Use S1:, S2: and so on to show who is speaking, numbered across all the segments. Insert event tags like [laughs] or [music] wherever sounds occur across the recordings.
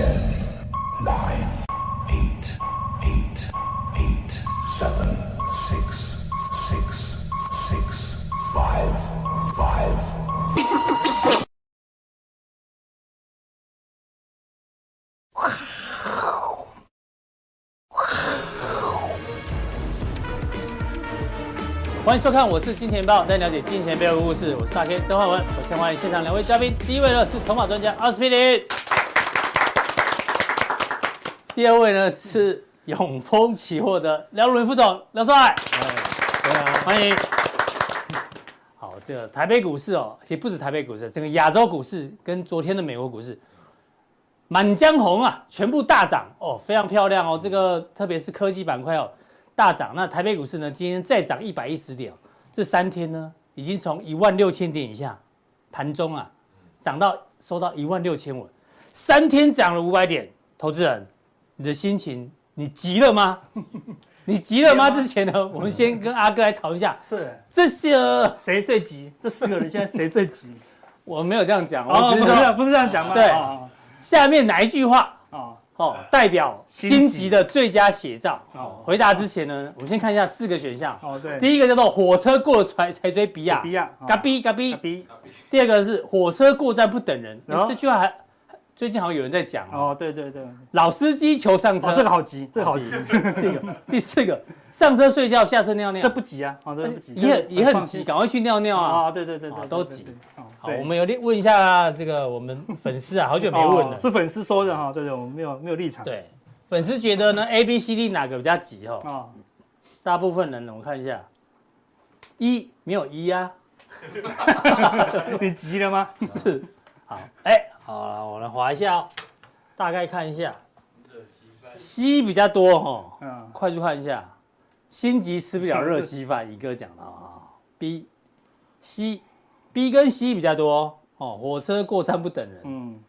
S1: Ten, nine, eight, eight, eight, seven, six, six, six, five, five. [laughs]
S2: 欢迎收看，我是金钱豹，带你了解金钱背后的故事。我是大 K 曾焕文。首先欢迎现场两位嘉宾，第一位呢是筹码专家阿司匹林，第二位呢是永丰期货的廖如林副总廖帅。
S3: 对啊，
S2: 欢迎。好，这个台北股市哦，其实不止台北股市，整个亚洲股市跟昨天的美国股市，满江红啊，全部大涨哦，非常漂亮哦。这个特别是科技板块哦。大涨，那台北股市呢？今天再涨一百一十点，这三天呢，已经从一万六千点以下，盘中啊，涨到收到一万六千五，三天涨了五百点。投资人，你的心情，你急了吗？[laughs] 你急了吗？之前呢，我们先跟阿哥来讨论一下，
S3: 是
S2: 这些
S3: 谁最急？这四个人现在谁最急？
S2: 我没有这样讲，
S3: 哦，
S2: 我只是说
S3: 不是这样，不是这样讲吗？
S2: 对
S3: 哦
S2: 下面哪一句话？
S3: 哦
S2: 哦，代表心急的最佳写照。
S3: 哦
S2: 回答之前呢，我们先看一下四个选项。
S3: 哦，对，
S2: 第一个叫做火车过了才才追比亚，
S3: 比亚
S2: 嘎逼嘎逼。
S3: B
S2: 第二个是火车过站不等人，
S3: 哦
S2: 这句话还最近好像有人在讲哦。
S3: 哦，对对对，
S2: 老司机求上车，
S3: 哦，这个好急，这个好急，[laughs]
S2: 这个第四个上车睡觉，下车尿尿，
S3: 这不急啊，哦，这不急，
S2: 也很也很急，赶快去尿尿啊。
S3: 啊，
S2: 对
S3: 对对
S2: 都急。好，我们有问一下这个我们粉丝啊，好久没问了。[laughs]
S3: 哦是粉丝说的哈，对对，我们没有没有立场。
S2: 对，粉丝觉得呢，A、B、C、D 哪个比较急哦？
S3: 啊，
S2: 大部分人呢，我看一下，一没有一啊，[laughs]
S3: 你急了吗？
S2: 是，好，哎，好了，我来划一下哦，大概看一下，C 比较多哦，
S3: 嗯，
S2: 快速看一下，心急吃不了热稀饭，一哥讲的啊，B、C、B 跟 C 比较多哦，火车过站不等人，
S3: 嗯，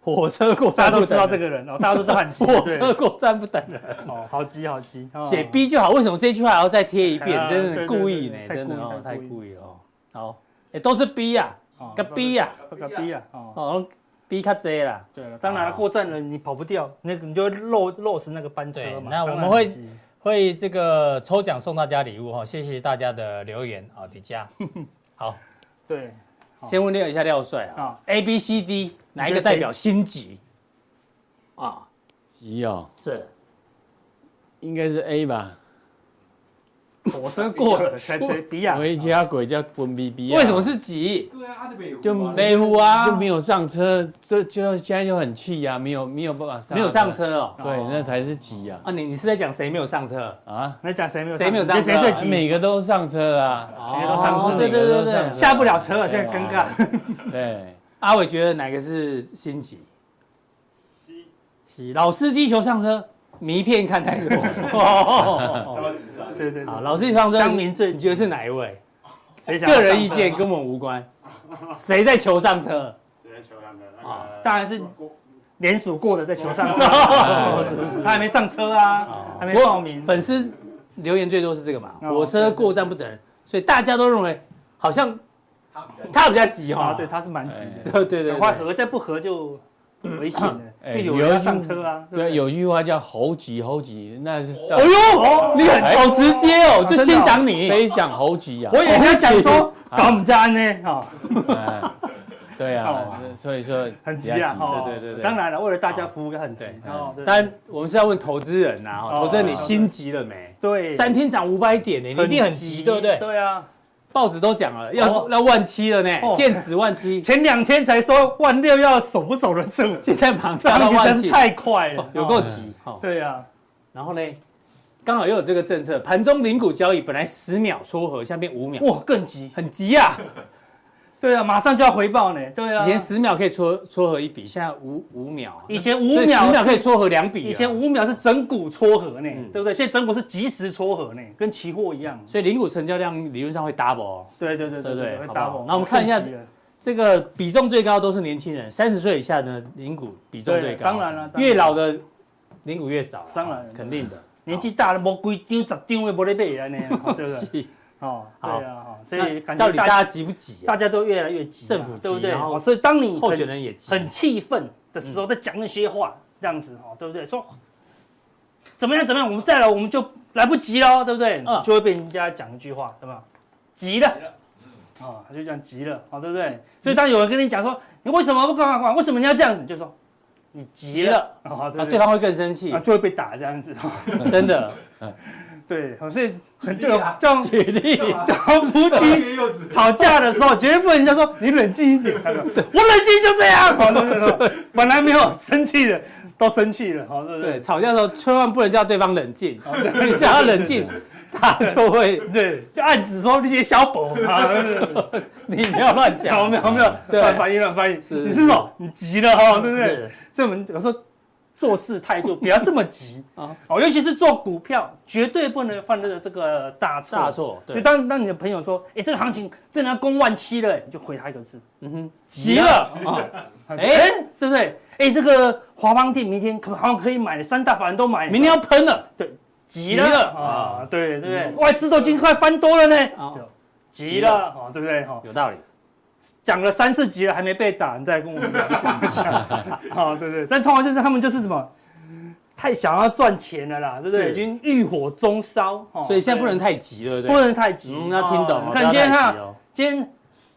S2: 火车过
S3: 大家都知道这个人哦，大家都知道很急，[laughs]
S2: 火
S3: 对
S2: 车过站不等人，
S3: 哦，好急好急，哦。
S2: 写 B 就好，为什么这句话还要再贴一遍？
S3: 啊
S2: 真的故意呢，真的哦，太
S3: 太故意
S2: 哦。好，哎，都是 B 呀，
S3: 哦
S2: 个 B 呀，
S3: 这个 B 啊，哦，
S2: 哦，B 较多啦。
S3: 对了，当然了，过站了你跑不掉，那个你就会漏漏死那个班车
S2: 对
S3: 嘛。
S2: 那我
S3: 们会
S2: 会这个抽奖送大家礼物哈，谢谢大家的留言啊，迪迦。[laughs] 好，
S3: 对
S2: 先问廖一下廖帅啊
S3: 啊
S2: ，A、B、C、D 哪一个代表心急？啊，
S4: 急哦，
S2: 是
S4: 应该是 A 吧？
S3: 火车过了才追比亚，
S4: 回家鬼叫滚比比啊！
S2: 为什么是急？
S4: 就
S2: 北湖啊
S4: 就，没有上车，就就现在就很气呀，没有没有办法上，
S2: 没有上，车哦。
S4: 对，那才是急呀
S2: 啊，你你是在讲谁没有上车？
S4: 啊！
S3: 你讲谁没有
S2: 谁没有上车
S3: 谁最急？
S4: 每个都上车啊，
S3: 每个都上车
S2: 哦对对对对，
S3: 下不了车了，现在尴尬。[laughs]
S4: 对，
S2: 阿伟觉得哪个是心急。老司机求上车，迷片看太多。[laughs] 哦
S3: 对对对
S2: 好，，老司机上车，
S3: 乡民最
S2: 你觉得是哪一位？
S3: 谁想要
S2: 个人意见跟我们无关。谁在求上车？
S3: 谁在求上车？啊当然是联署过的在求上车，
S2: 哦
S3: 他还没上车啊，还没报名。
S2: 粉丝留言最多是这个嘛？
S3: 哦
S2: 火车过站不等人，所以大家都认为好像他比较急哈。
S3: 啊，对，他是蛮急的，
S2: 对对对
S3: 赶快。合，再不合就危险了，
S4: 哎
S3: 有人要上车啊。不
S4: 对，有句话叫猴急猴急，那是
S2: 哎呦，你很好直接哦，就欣赏你。
S4: 飞翔猴急啊！
S3: 我以为他讲说搞我们家呢，哈，
S4: 哎对啊
S3: 哦，
S4: 所以说
S3: 很急啊，哈。
S2: 对对对对
S3: 当然了，为了大家服务，很急
S2: 对。
S3: 哦，对
S2: 当然，我们是要问投资人呐，
S3: 哦
S2: 投资人你心急了没？
S3: 对，
S2: 三天涨五百点呢，你一定很急，对不对？
S3: 对啊，
S2: 报纸都讲了，要
S3: 哦
S2: 要万七了呢，
S3: 哦
S2: 剑指万七，
S3: 前两天才说万六要守不守得住，
S2: 现在马上
S3: 这
S2: 涨到万七
S3: 太快了，
S2: 有够
S3: 哦。
S2: 急。哦
S3: 对啊，
S2: 然后呢，刚好又有这个政策，盘中零股交易本来十秒撮合，现在变五秒，
S3: 哇，更急。
S2: 很急啊！
S3: 对啊，马上就要回报呢。对啊，
S2: 以前十秒可以撮撮合一笔，现在五五秒啊，
S3: 以前五秒
S2: 十秒可以撮合两笔啊，
S3: 以前五秒是整股撮合呢，
S2: 嗯
S3: 对不对？现在整股是即时撮合呢，跟期货一样。
S2: 所以零股成交量理论上会 double 哦。
S3: 对对对
S2: 对不对
S3: 会 double。
S2: 那我们看一下这个比重最高都是年轻人，三十岁以下的零股比重最高。
S3: 当然了
S2: 越老的零股越少啊，
S3: 当然
S2: 肯定的。
S3: 年纪大了，无规张、十张的无咧买了呢，[laughs] 对不对？
S2: 是
S3: 哦，
S2: 好
S3: 对啊，哈，所以感觉
S2: 到底大家急不急啊？
S3: 大家都越来越急啊，
S2: 政府急
S3: 对不对？
S2: 然后
S3: 哦所以当你
S2: 候
S3: 很
S2: 选人也急，
S3: 很气愤的时候，在讲那些话，这样子哈，对不对？说怎么样怎么样，我们再来我们就来不及了，对不对？
S2: 嗯
S3: 就会被人家讲一句话，对吧？急了，啊，他就这样急了，好，对不对？所以当有人跟你讲说，你为什么不干嘛干嘛？为什么你要这样子？就说你急了，啊，对
S2: 啊，
S3: 不
S2: 对方会更生气
S3: 啊，，就会被打这样子，[laughs]
S2: 真的。[laughs]
S3: 对，所以很这种
S2: 举例，
S3: 讲夫妻吵架的时候，绝对不能人家说你冷静一点。他说我冷静就这样。好，对对对，本来没有生气的，都生气了。好，对
S2: 对，
S3: 对？
S2: 吵架的时候千万不能叫对方冷静，[laughs] 你叫他冷静，他就会，[laughs]
S3: 对，就暗指说那些小宝 [laughs]
S2: 你不要
S3: 乱
S2: 讲，
S3: 没有没有，
S2: 对
S3: 乱翻译乱翻译。
S2: 是
S3: 你是什么？你急了哈，对不对？
S2: 是
S3: 所以我们有时候做事态度不要这么急。
S2: 啊。
S3: 哦，尤其是做股票，绝对不能犯的这个大错。
S2: 大错，
S3: 所以
S2: 对，
S3: 当当你的朋友说，哎，这个行情真的要攻万七了，你就回他一个字，
S2: 嗯哼，
S3: 急了。
S2: 啊，
S3: 哎、
S2: 哎
S3: 对不对？哎，这个华邦电明天可好像可以买，三大法人都买，
S2: 明天要喷了，
S3: 对。急了。啊，对对对？
S2: 嗯。
S3: 外资都已经快翻多了呢，
S2: 啊。
S3: 就急了。啊，对不对？哈，
S2: 有道理，
S3: 讲了三四集了还没被打，你再跟我们讲一下，好，[laughs] 对不对？但通常就是他们就是什么，太想要赚钱了啦，对不
S2: 对？
S3: 已经欲火中烧，哦
S2: 所以现在不能太急了，对不
S3: 不？能太急，
S2: 嗯，要听懂
S3: 看今天哈，
S2: 哦，
S3: 今天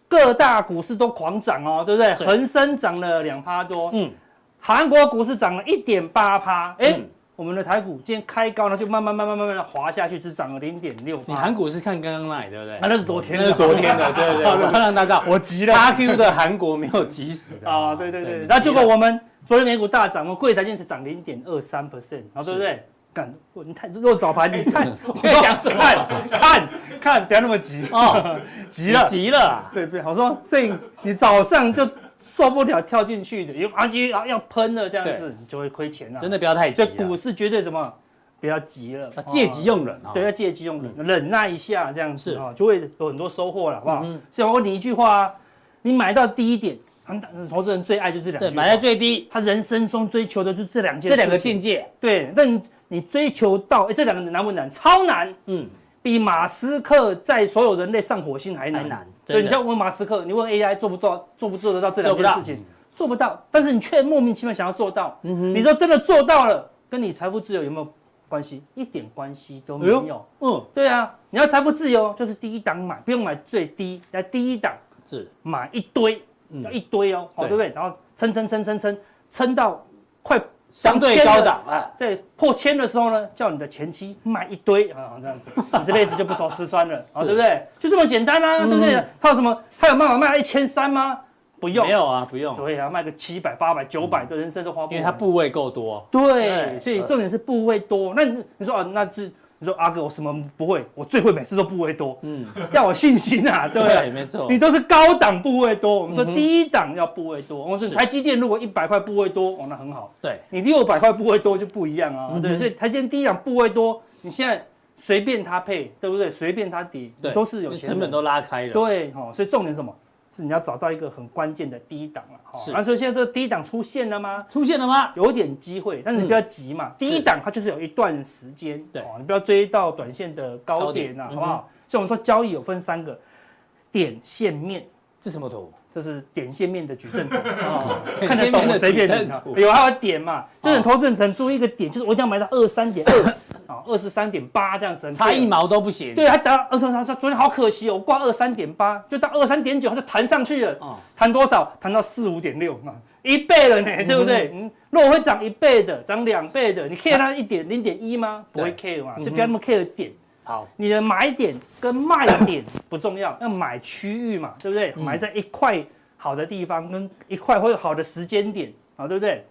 S3: 各大股市都狂涨哦，对不
S2: 对？
S3: 恒生涨了两趴多，
S2: 嗯，
S3: 韩国股市涨了一点八趴，哎、
S2: 嗯
S3: 我们的台股今天开高呢，就慢慢慢慢慢慢的滑下去，只涨了零点六。
S2: 你韩股是看刚刚那里，对不对？
S3: 啊，那是昨天，
S2: 那是昨天的，对对对，[laughs] 我要让大家知道，
S3: 我急了
S2: 叉 Q 的韩国没有及时的。[laughs]
S3: 啊，对对对。然后结果我们昨天美股大涨，我们柜台今天才涨零点二三 percent，然后对不对？干，你太弱早盘，你看，[laughs] 我
S2: 在讲什么
S3: 看看看，不要那么急。
S2: 啊，
S3: 急了，
S2: 急了啊，
S3: 对对，我说，所以你早上就受不了跳进去的，有啊要要喷了这
S2: 样
S3: 子，你就会亏钱了。
S2: 真的不要太急
S3: 这
S2: 啊，
S3: 股市绝对什么？不要急了
S2: 啊，借急用忍啊，
S3: 对，要借急用忍，忍耐一下，这样子
S2: 是
S3: 啊，就会有很多收获了，好不好
S2: 嗯？
S3: 所以我问你一句话啊，你买到低一点，很投资人最爱就这两句
S2: 对，
S3: 话，
S2: 买在最低，
S3: 他人生中追求的就这两件，
S2: 这两个境。界，
S3: 对，那你你追求到，哎，这两个难不难？超难，
S2: 嗯，
S3: 比马斯克在所有人类上火星
S2: 还难。
S3: 还
S2: 难对，
S3: 你要问马斯克，你问 AI 做不做，做不做得到
S2: 这两
S3: 件事情？做不到，但是你却莫名其妙想要做到。你说真的做到了，跟你财富自由有没有关系？一点关系都
S2: 没
S3: 有。
S2: 嗯，
S3: 对啊，你要财富自由，就是第一档买，不用买最低，来第一档
S2: 是
S3: 买一堆，
S2: 嗯
S3: 要一堆哦，好，
S2: 对
S3: 对不对？然后撑撑撑撑撑，撑到快
S2: 相
S3: 对
S2: 高档啊，
S3: 在破千的时候呢，叫你的前妻买一堆啊，这样子，你这辈子就不愁吃穿了，啊，
S2: 是
S3: 对不对？就这么简单啊，对不对？他有什么？他有办法卖到一千三吗？不用
S2: 没，有啊，不用，
S3: 对啊，卖个七百、八百、九百的人生都花不完。
S2: 因为他部位够多，
S3: 对，
S2: 对
S3: 所以重点是部位多。那你你说啊，那是你说阿哥，我什么不会？我最会每次都部位多，
S2: 嗯，
S3: 要有信心啊，对不对，
S2: 没错
S3: 你，都是高档部位多，我
S2: 们说
S3: 第一档要部位多。我说
S2: 是
S3: 台积电如果一百块部位多，哦，那很好。
S2: 对，
S3: 你六百块部位多就不一样啊，对，所以台积电第一档部位多，你现在随便它配，对不对？随便它跌，
S2: 对，
S3: 都是有钱人
S2: 成本都拉开了，
S3: 对，哈，所以重点是什么？是你要找到一个很关键的低档了，哈
S2: 是。
S3: 那所以现在这个低档出现了吗？
S2: 出现了吗？
S3: 有点机会，但是你不要急嘛。第一档它就是有一段时间，
S2: 嗯对
S3: 哦，你不要追到短线的高点啊，好不好？所以我们说交易有分三个点线面。
S2: 这什么图？
S3: 这是点线面的矩阵图，[laughs]
S2: 哦
S3: 看得懂我随便点
S2: 点线面的矩阵图
S3: 有还有点嘛，就是投资人只注意一个点，就是我一定要买到二三点二啊，二十三点八这样子，
S2: 差一。毛都不行，
S3: 对，还达到二三三，昨天好可惜哦，我挂二三点八，就到二三点九，它就弹上去了，
S2: 哦，
S3: 弹多少？弹到四五点六啊，一倍了呢，对不对？嗯，如果会涨一倍的，涨两倍的，你 care 它一点零点一吗？不会
S2: 对
S3: care 嘛，
S2: 嗯哼
S3: 所以不要那么 care 点。
S2: 好，
S3: 你的买点跟卖点不重要，要买区域嘛，对不对？
S2: 嗯
S3: 买在一块好的地方，跟一块会有好的时间点，啊，对不对？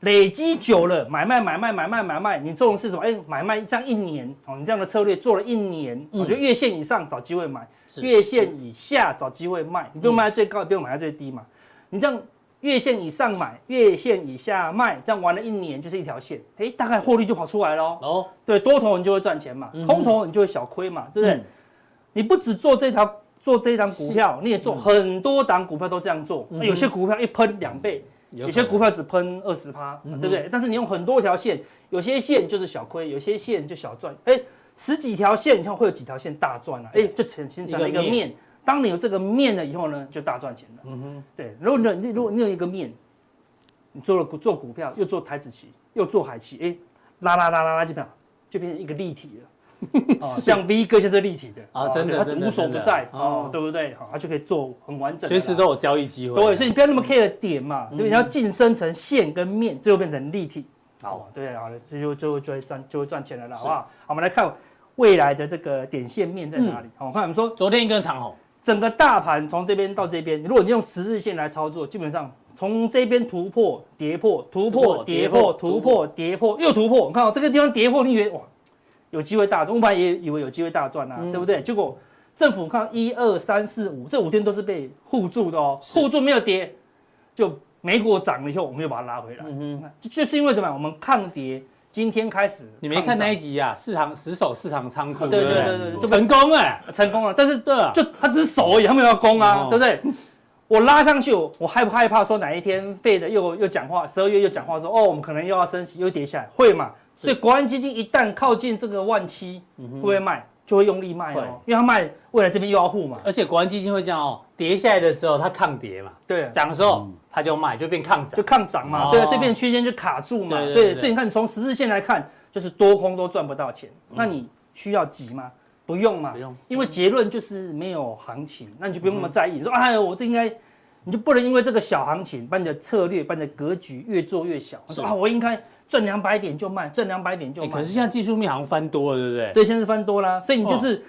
S3: 累积久了，买卖买卖买卖买卖，你做的是什么？哎，买卖这样一年，哦，你这样的策略做了一年，我觉得月线以上找机会
S2: 买，
S3: 月线以下找机会卖，你不用卖在最高，也不用买在最低嘛。你这样月线以上买，月线以下卖，这样玩了一年就是一条线，哎，大概获利就跑出来了哦。
S2: 哦，
S3: 对，多头你就会赚钱嘛，
S2: 嗯
S3: 空头你就会小亏嘛，对不对？
S2: 嗯
S3: 你不只做这条做这一档股票，你也做很多档股票都这样做。有些股票一喷两倍，有些股票只喷二十趴，对不对？但是你用很多条线，有些线就是小亏，有些线就小赚。哎，十几条线你看会有几条线大赚啊？哎，就呈现成了一
S2: 个面
S3: 面。当你有这个面了以后呢，就大赚钱了。
S2: 嗯哼，
S3: 对，如果你你如果你有一个面，你做了股做股票，又做台子棋，又做海棋，哎，拉拉拉拉拉，就变就变成一个立体了。[laughs] 哦，像 V 哥现在立体的
S2: 啊，真的，
S3: 它无所不在哦，对不对？好，它就可以做很完整，
S2: 随时都有交易机会。
S3: 对，所以你不要那么 care 点嘛，对不对？你要晋升成线跟面，最后变成立体。好，对，好了，这就最后就会赚就会赚钱了，好不好？好，我们来看未来的这个点线面在哪里？好，我看我们说
S2: 昨天一根长红，
S3: 整个大盘从这边到这边，如果你用十日线来操作，基本上从这边突破、跌破、突破、跌破、突破、跌破又突破，你看到这个地方跌破，你以为哇？有机会大赚，我本来也以为有机会大赚啊，嗯、对不对？结果政府看一二三四五这五天都是被护住的哦，护是住没有跌，就美股涨了以后，我们又把它拉回来。嗯哼，就就是因为什么？我们抗跌，今天开始。
S2: 你没看那一集啊？市场死守市场仓库，
S3: 对对对对，
S2: 成功哎，
S3: 成功了。但是对，就他只是守而已，他没有要攻啊，哦、对不对？我拉上去，我害不害怕说哪一天废的又又讲话，十二月又讲话说哦，我们可能又要升息，又跌下来，会嘛？所以国安基金一旦靠近这个万七，会不会卖？就会用力卖哦，因为它卖未来这边又要护嘛。
S2: 而且国安基金会这样哦，跌下来的时候它抗跌嘛，
S3: 对，
S2: 涨的时候它就卖，就变抗涨，
S3: 就抗涨嘛，对，所以变区间就卡住嘛，对。所以你看，从十字线来看，就是多空都赚不到钱。那你需要急吗？不用嘛，不用，因为结论就是没有行情，那你就不用那么在意。你说哎，我这应该，你就不能因为这个小行情，把你的策略、把你的格局越做越小。说啊，我应该。赚两百点就卖，赚两百点就卖。
S2: 可是现在技术面好像翻多了，对不对？
S3: 对，现在是翻多了，所以你就是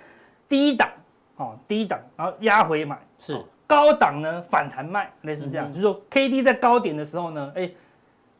S3: 低档，哦，低档，然后压回买，
S2: 是
S3: 高档呢反弹卖，类似这样，就是说 K D 在高点的时候呢，哎，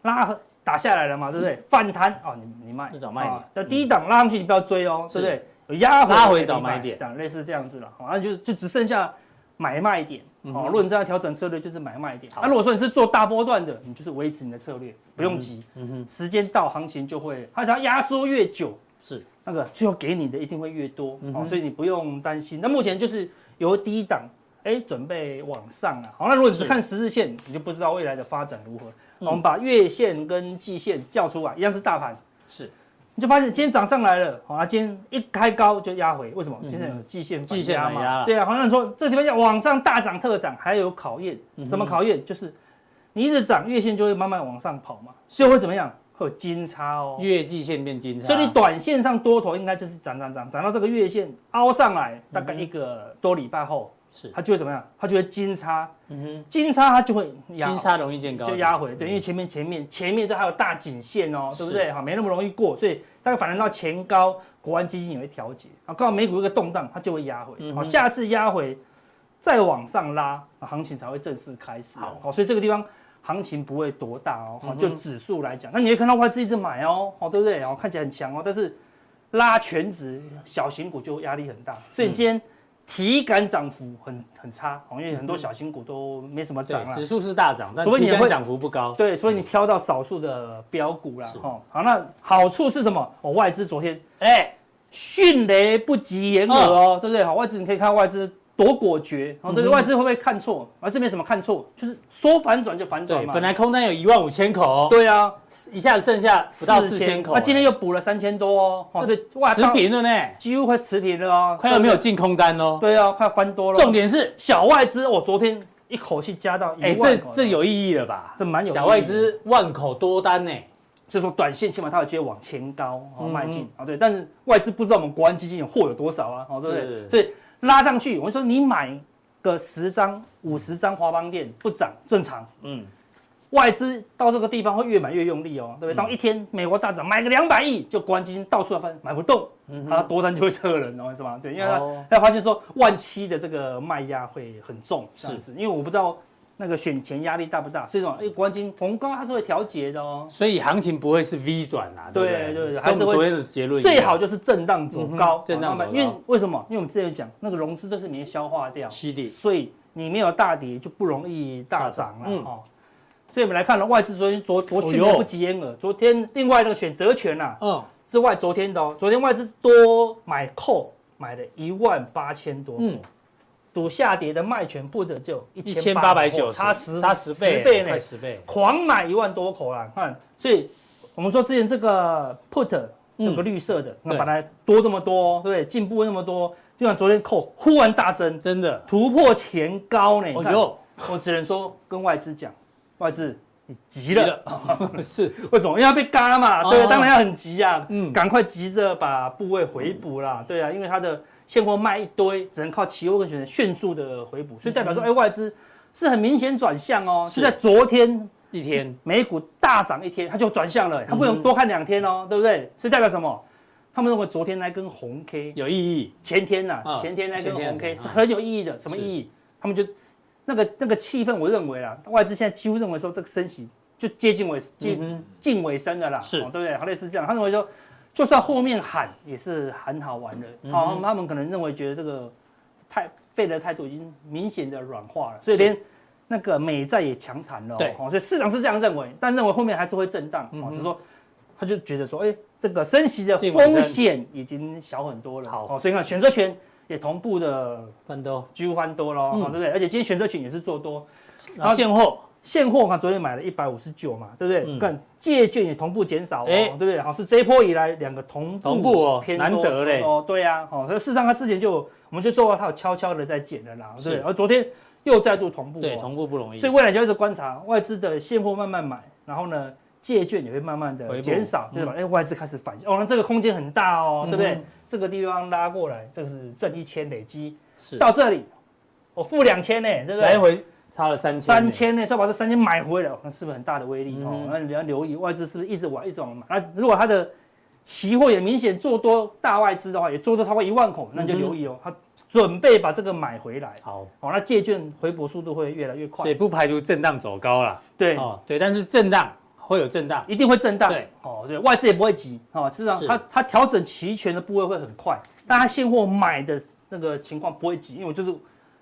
S3: 拉打下来了嘛，对不对？反弹哦，你你卖，
S2: 找卖点。
S3: 那低档拉上去你不要追哦，对不对？有压回
S2: 拉回找买点，
S3: 类似这样子了，好，那就就只剩下。买卖点哦，如果你这样调整策略，就是买卖点。那如果说你是做大波段的，你就是维持你的策略，不用急。嗯哼，时间到，行情就会，它只要压缩越久，是那个最后给你的一定会越多哦，所以你不用担心。那目前就是由低档哎准备往上啊。好，那如果你是看十日线，你就不知道未来的发展如何。我们把月线跟季线叫出来，一样是大盘是。你就发现今天涨上来了，好啊，今天一开高就压回，为什么？现在有季线季线嘛，对啊，好像说这个地方要往上大涨特涨，还有考验，什么考验？就是你一直涨，月线就会慢慢往上跑嘛，所以会怎么样？会有金叉哦，
S2: 月季线变金叉，
S3: 所以你短线上多头应该就是涨涨涨，涨到这个月线凹上来，大概一个多礼拜后。是，它就会怎么样？它就会金叉，嗯哼，金叉它就会压，
S2: 金叉容易见高，
S3: 就压回，对，因为前面前面前面这还有大颈线哦，对不对？哈，没那么容易过，所以大概反弹到前高，国安基金也会调节，啊，刚好美股一个动荡，它就会压回，好，下次压回再往上拉，行情才会正式开始，好，所以这个地方行情不会多大哦，好，就指数来讲，那你会看到外资一直买哦，好，对不对？然后看起来很强哦，但是拉全值小型股就压力很大，所以今天。体感涨幅很很差，因为很多小型股都没什么涨了。
S2: 指数是大涨，但体感涨幅不高。
S3: 对，所以你挑到少数的标股啦。哦，好，那好处是什么？哦，外资昨天哎，迅雷不及掩耳哦，对不对？好，外资你可以看外资。多果决，哦，对，外资会不会看错？而这没什么看错？就是说反转就反转嘛。
S2: 本来空单有一万五千口，
S3: 对啊，
S2: 一下子剩下不到四千口。
S3: 那今天又补了三千多哦，所以哇，
S2: 持平了呢，
S3: 几乎快持平了哦，
S2: 快要没有进空单哦。
S3: 对啊，快翻多了。
S2: 重点是小外资，
S3: 我昨天一口气加到一万。
S2: 哎，这这有意义了吧？
S3: 这蛮有。
S2: 小外资万口多单呢，
S3: 所以说短线起码它有机会往前高哦迈进啊。对，但是外资不知道我们国安基金有货有多少啊，哦，对不对？所以拉上去，我说你买。个十张、五十张华邦电不涨正常，嗯，外资到这个地方会越买越用力哦，对不对？当一天美国大涨，买个两百亿，就国安基金到处要翻，买不动，它多单就会撤人哦，是吧？对，因为他他发现说万七的这个卖压会很重，是是，因为我不知道。那个选前压力大不大？所以说，哎，国安金逢高它是会调节的哦。
S2: 所以行情不会是 V 转啊，对
S3: 对对，
S2: 还是昨天的结论。
S3: 最好就是震荡走高，
S2: 震荡走高。
S3: 因为为什么？因为我们之前讲那个融资都是没消化掉，
S2: 吸力。
S3: 所以你没有大跌就不容易大涨了哦。所以我们来看了外资昨天昨昨迅雷不及掩耳，昨天另外那个选择权呐，嗯，之外昨天的哦，昨天外资多买 call 买了一万八千多口。赌下跌的卖权不得就一千八百九，差十
S2: 差十倍，
S3: 十倍呢，
S2: 快十倍，
S3: 狂买一万多口啦，看，所以我们说之前这个 put 这个绿色的，那本来多这么多，对不对？进步那么多，就像昨天扣忽然大增，
S2: 真的
S3: 突破前高呢。我只能说跟外资讲，外资你急了，[laughs]
S2: 是
S3: 为什么？因为要被嘎嘛，对，
S2: 哦
S3: 当然要很急啊，
S2: 嗯
S3: 赶快急着把部位回补啦，对啊，因为它的现货卖一堆，只能靠期货跟选择迅速的回补，所以代表说，哎，外资是很明显转向哦，
S2: 是
S3: 是在昨天
S2: 一天
S3: 美股大涨一天，它就转向了，它不用多看两天哦，对不对？所以代表什么？他们认为昨天那根红 K
S2: 有意义，
S3: 前天呐、
S2: 嗯
S3: 前天那根红 K 是很有意义的。什么意义？他们就那个那个气氛，我认为啦，外资现在几乎认为说这个升息就接近尾近
S2: 嗯
S3: 近尾声的啦，
S2: 是
S3: 哦对不对？好类似这样，他认为说，就算后面喊也是很好玩的。
S2: 嗯
S3: 好、他们可能认为觉得这个太费的态度已经明显的软化了，所以连那个美债也强弹了、哦。
S2: 对
S3: 哦，所以市场是这样认为，但认为后面还是会震荡。
S2: 嗯
S3: 哦，是说他就觉得说，哎，这个升息的风险已经小很多了。
S2: 好
S3: 哦，所以看选择权也同步的
S2: 翻多，
S3: 几乎翻多了、哦，
S2: 嗯
S3: 对不对？而且今天选择权也是做多，
S2: 然后现货
S3: 现货看昨天买了一百五十九嘛，对不对？
S2: 嗯
S3: 看借券也同步减少、哦，
S2: 哎
S3: 对不对？好，是这一波以来两个同步
S2: 同步哦难得嘞
S3: 哦，对呀、啊，哦，所以事实上它之前就我们就做到它有悄悄的在减的啦，对不
S2: 是
S3: 对？而昨天又再度同步、哦，
S2: 对同步不容易，
S3: 所以未来就一直观察外资的现货慢慢买，然后呢，借券也会慢慢的减少，
S2: 嗯
S3: 对吧？哎、外资开始反应，哦，那这个空间很大哦，对不
S2: 对？
S3: 这个地方拉过来，这个是正一千累积
S2: 是
S3: 到这里，我负两千呢，对不对？
S2: 来回差了三千，
S3: 三千呢，是要把这三千买回来，哦那是不是很大的威力、哦
S2: 嗯？
S3: 那你要留意外资是不是一直往一直往买？那如果它的期货也明显做多大外资的话，也做多超过一万口，那你就留意哦，它准备把这个买回来。
S2: 好，
S3: 哦，那借券回补速度会越来越快
S2: 所以。不排除震荡走高了，
S3: 对，
S2: 哦，对，但是震荡会有震荡，
S3: 一定会震荡。
S2: 对，
S3: 哦，对，外资也不会急。哦，事实上它它调整期权的部位会很快，但它现货买的那个情况不会急，因为我就是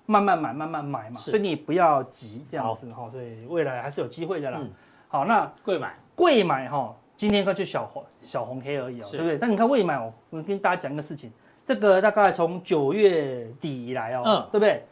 S3: 慢慢买，慢慢买嘛，所以你不要急这样子哈。所以未来还是有机会的啦。
S2: 嗯
S3: 好，那
S2: 贵买
S3: 贵买哈，今天看就小红小红 K 而已哦，
S2: 是
S3: 对不对？但你看未买哦，我跟大家讲一个事情，这个大概从九月底以来哦，
S2: 嗯
S3: 对不对？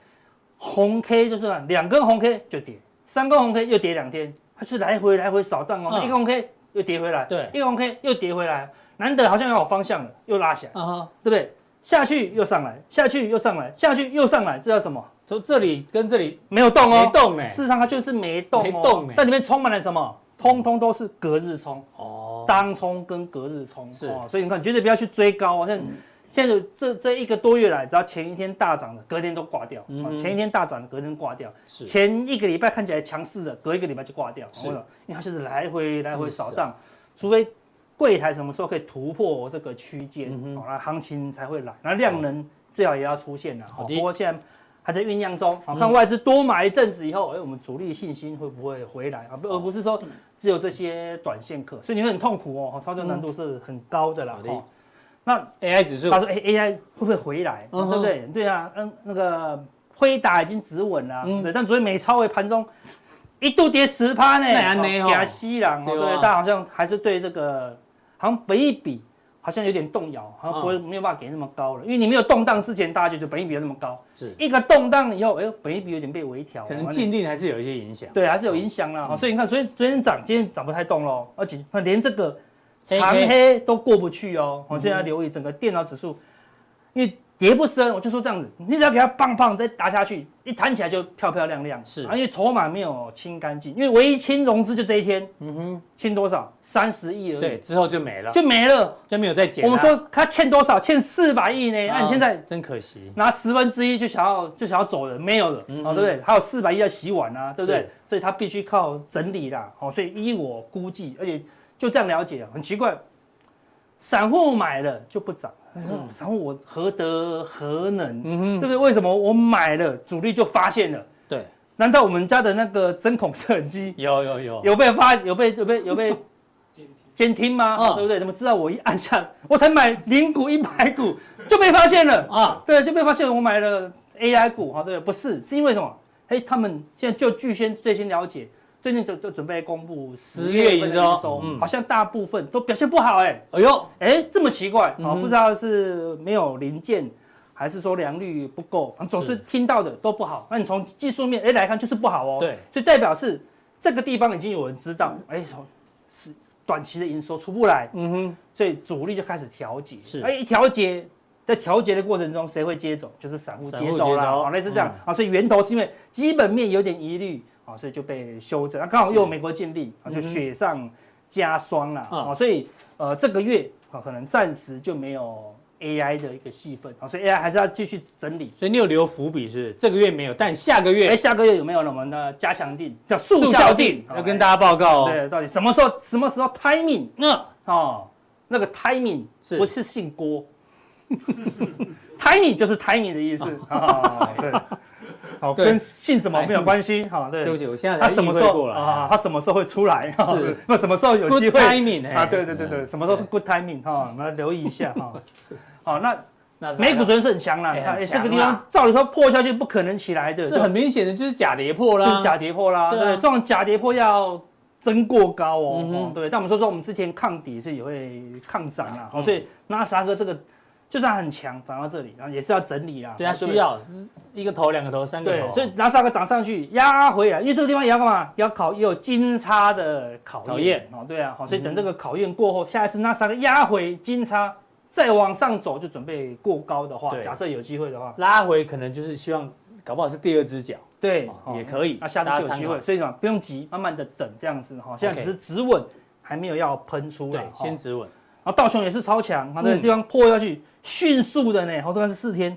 S3: 红 K 就是啊两根红 K 就跌，三根红 K 又跌两天，它是来回来回扫荡哦，
S2: 嗯
S3: 一个红 K 又跌回来，
S2: 对
S3: 一个红 K 又跌回来，难得好像有方向了，又拉起来，
S2: 嗯哼，
S3: 对不对？下去又上来，下去又上来，下去又上来，这叫什么？
S2: 从这里跟这里
S3: 没有动哦，
S2: 没动呢，
S3: 事实上它就是没动哦，
S2: 没动欸
S3: 但里面充满了什么？通通都是隔日冲。
S2: 哦，
S3: 当冲跟隔日冲
S2: 是。
S3: 哦，所以你看，绝对不要去追高哦。像现在这这一个多月来，只要前一天大涨的，隔天都挂掉；前一天大涨的，隔天挂掉；前一个礼拜看起来强势的，隔一个礼拜就挂掉。
S2: 是。
S3: 为什么因为它就是来回来回扫
S2: 是
S3: 荡，除非柜台什么时候可以突破这个区间
S2: 嗯，哼
S3: 哦，那行情才会来。那量能最好也要出现了。哦
S2: 好的
S3: 不过现在。还在酝酿中，好
S2: 嗯
S3: 看外资多买一阵子以后，哎，我们主力信心会不会回来啊？不，而不是说只有这些短线客，所以你会很痛苦哦，操作难度是很高的啦
S2: 好。的
S3: 哦，那
S2: AI 指数
S3: 他说，哎，AI 会不会回来？
S2: 嗯
S3: 对不对？对啊，嗯，那个辉达已经止稳了，
S2: 嗯
S3: 对，但昨天美超为盘中一度跌十趴呢，
S2: 那这样哦
S3: 假西郎哦，
S2: 对啊
S3: 对，大家好像还是对这个好像本一比好像有点动摇，好像不会没有办法给那么高了，因为你没有动荡之前，大家就觉得本一比有那么高，
S2: 是。
S3: 一个动荡以后，哎呦，本一比有点被微调，
S2: 可能禁令还是有一些影响，
S3: 对，还是有影响啦。
S2: 嗯。
S3: 所以你看，所以昨天涨，今天涨不太动喽，而且那连这个
S2: 黑
S3: 长
S2: 黑
S3: 黑都过不去哦。
S2: 嗯
S3: 我现在留意整个电脑指数，因为跌不深，我就说这样子，你只要给它棒棒再打下去，一弹起来就漂漂亮亮。
S2: 是
S3: 啊，因为筹码没有清干净，因为唯一清融资就这一天，
S2: 嗯哼，
S3: 清多少？三十亿而已，
S2: 对，之后就没了，
S3: 就没了。
S2: 就没有再减。
S3: 我们说他欠多少？欠四百亿呢？那
S2: 啊
S3: 你现在
S2: 真可惜，
S3: 拿十分之一就想要就想要走人，没有了，
S2: 嗯
S3: 哦，对不对？还有四百亿要洗碗啊，对不
S2: 对？
S3: 所以他必须靠整理啦，哦，所以依我估计，而且就这样了解啊，很奇怪，散户买了就不涨，散户我何德何能，
S2: 嗯哼，
S3: 对不对？为什么我买了主力就发现了？
S2: 对，
S3: 难道我们家的那个针孔摄影机
S2: 有有有，
S3: 有被发有被有被有被监听吗？
S2: 嗯
S3: 对不对？怎么知道我一按下，我才买零股一百股 [laughs] 就被发现了？
S2: 啊，
S3: 对，就被发现我买了 AI 股哈，对，不是，是因为什么？哎，他们现在就据先最新了解，最近就就准备公布
S2: 十月营收
S3: 好像大部分都表现不好，哎，
S2: 哎呦，
S3: 哎，这么奇怪，
S2: 嗯
S3: 哦，不知道是没有零件，还是说良率不够，总是
S2: 是
S3: 听到的都不好。那你从技术面哎来看就是不好哦，
S2: 对，
S3: 所以代表是这个地方已经有人知道，哎，从是短期的营收出不来，
S2: 嗯哼，
S3: 所以主力就开始调节，
S2: 是。
S3: 哎，一调节，在调节的过程中，谁会接走？就是散户接走啦，
S2: 散户接走。
S3: 哦，类似这样。
S2: 嗯。
S3: 啊，所以源头是因为基本面有点疑虑，啊，所以就被修正。那刚好又有美国禁令啊，就雪上加霜了啊，所以呃这个月啊可能暂时就没有 AI 的一个戏份啊，所以 AI 还是要继续整理。
S2: 所以你有留伏笔是？这个月没有，但下个月
S3: 哎，下个月有没有我们的加强定叫速效定
S2: 要跟大家报告哦。
S3: 对，到底什么时候什么时候 timing？
S2: 那
S3: 哦，那个 timing
S2: 是
S3: 不是姓郭？[laughs] timing 就是 timing 的意思啊，[laughs] 对。好，跟姓什么没有关系。好，对，
S2: 对不起，我现在
S3: 他什么时候啊？他什么时候会出来？是，那什么时候有机会
S2: timing
S3: 啊？对对对对，什么时候是 good timing 哈？我们来留意一下哈。[laughs] 是，好，那美股昨天是很强啦，你看这个地方照理说破下去不可能起来的，
S2: 是很明显的就是假跌破啦，
S3: 就是假跌破啦。对，这种假跌破要真过高哦。对，但我们说说我们之前抗底是也会抗涨啦，所以纳斯达克这个。就算很强，涨到这里，然后也是要整理啊。
S2: 对啊，需要一个头、两个头、三个头。
S3: 对，所以纳斯达克涨上去压回来，因为这个地方也要干嘛？要考也有金叉的考验哦。对啊，好，所以等这个考验过后，下一次纳斯达克压回金叉，再往上走，就准备过高的话，假设有机会的话，
S2: 拉回可能就是希望搞不好是第二只脚。对，也可以。
S3: 那下次就有机会，所以什么不用急，慢慢的等这样子哈。现在只是止稳，还没有要喷出来。
S2: 先止稳。
S3: 然后道琼也是超强，它这个地方破下去，迅速的呢，好，这个是四天，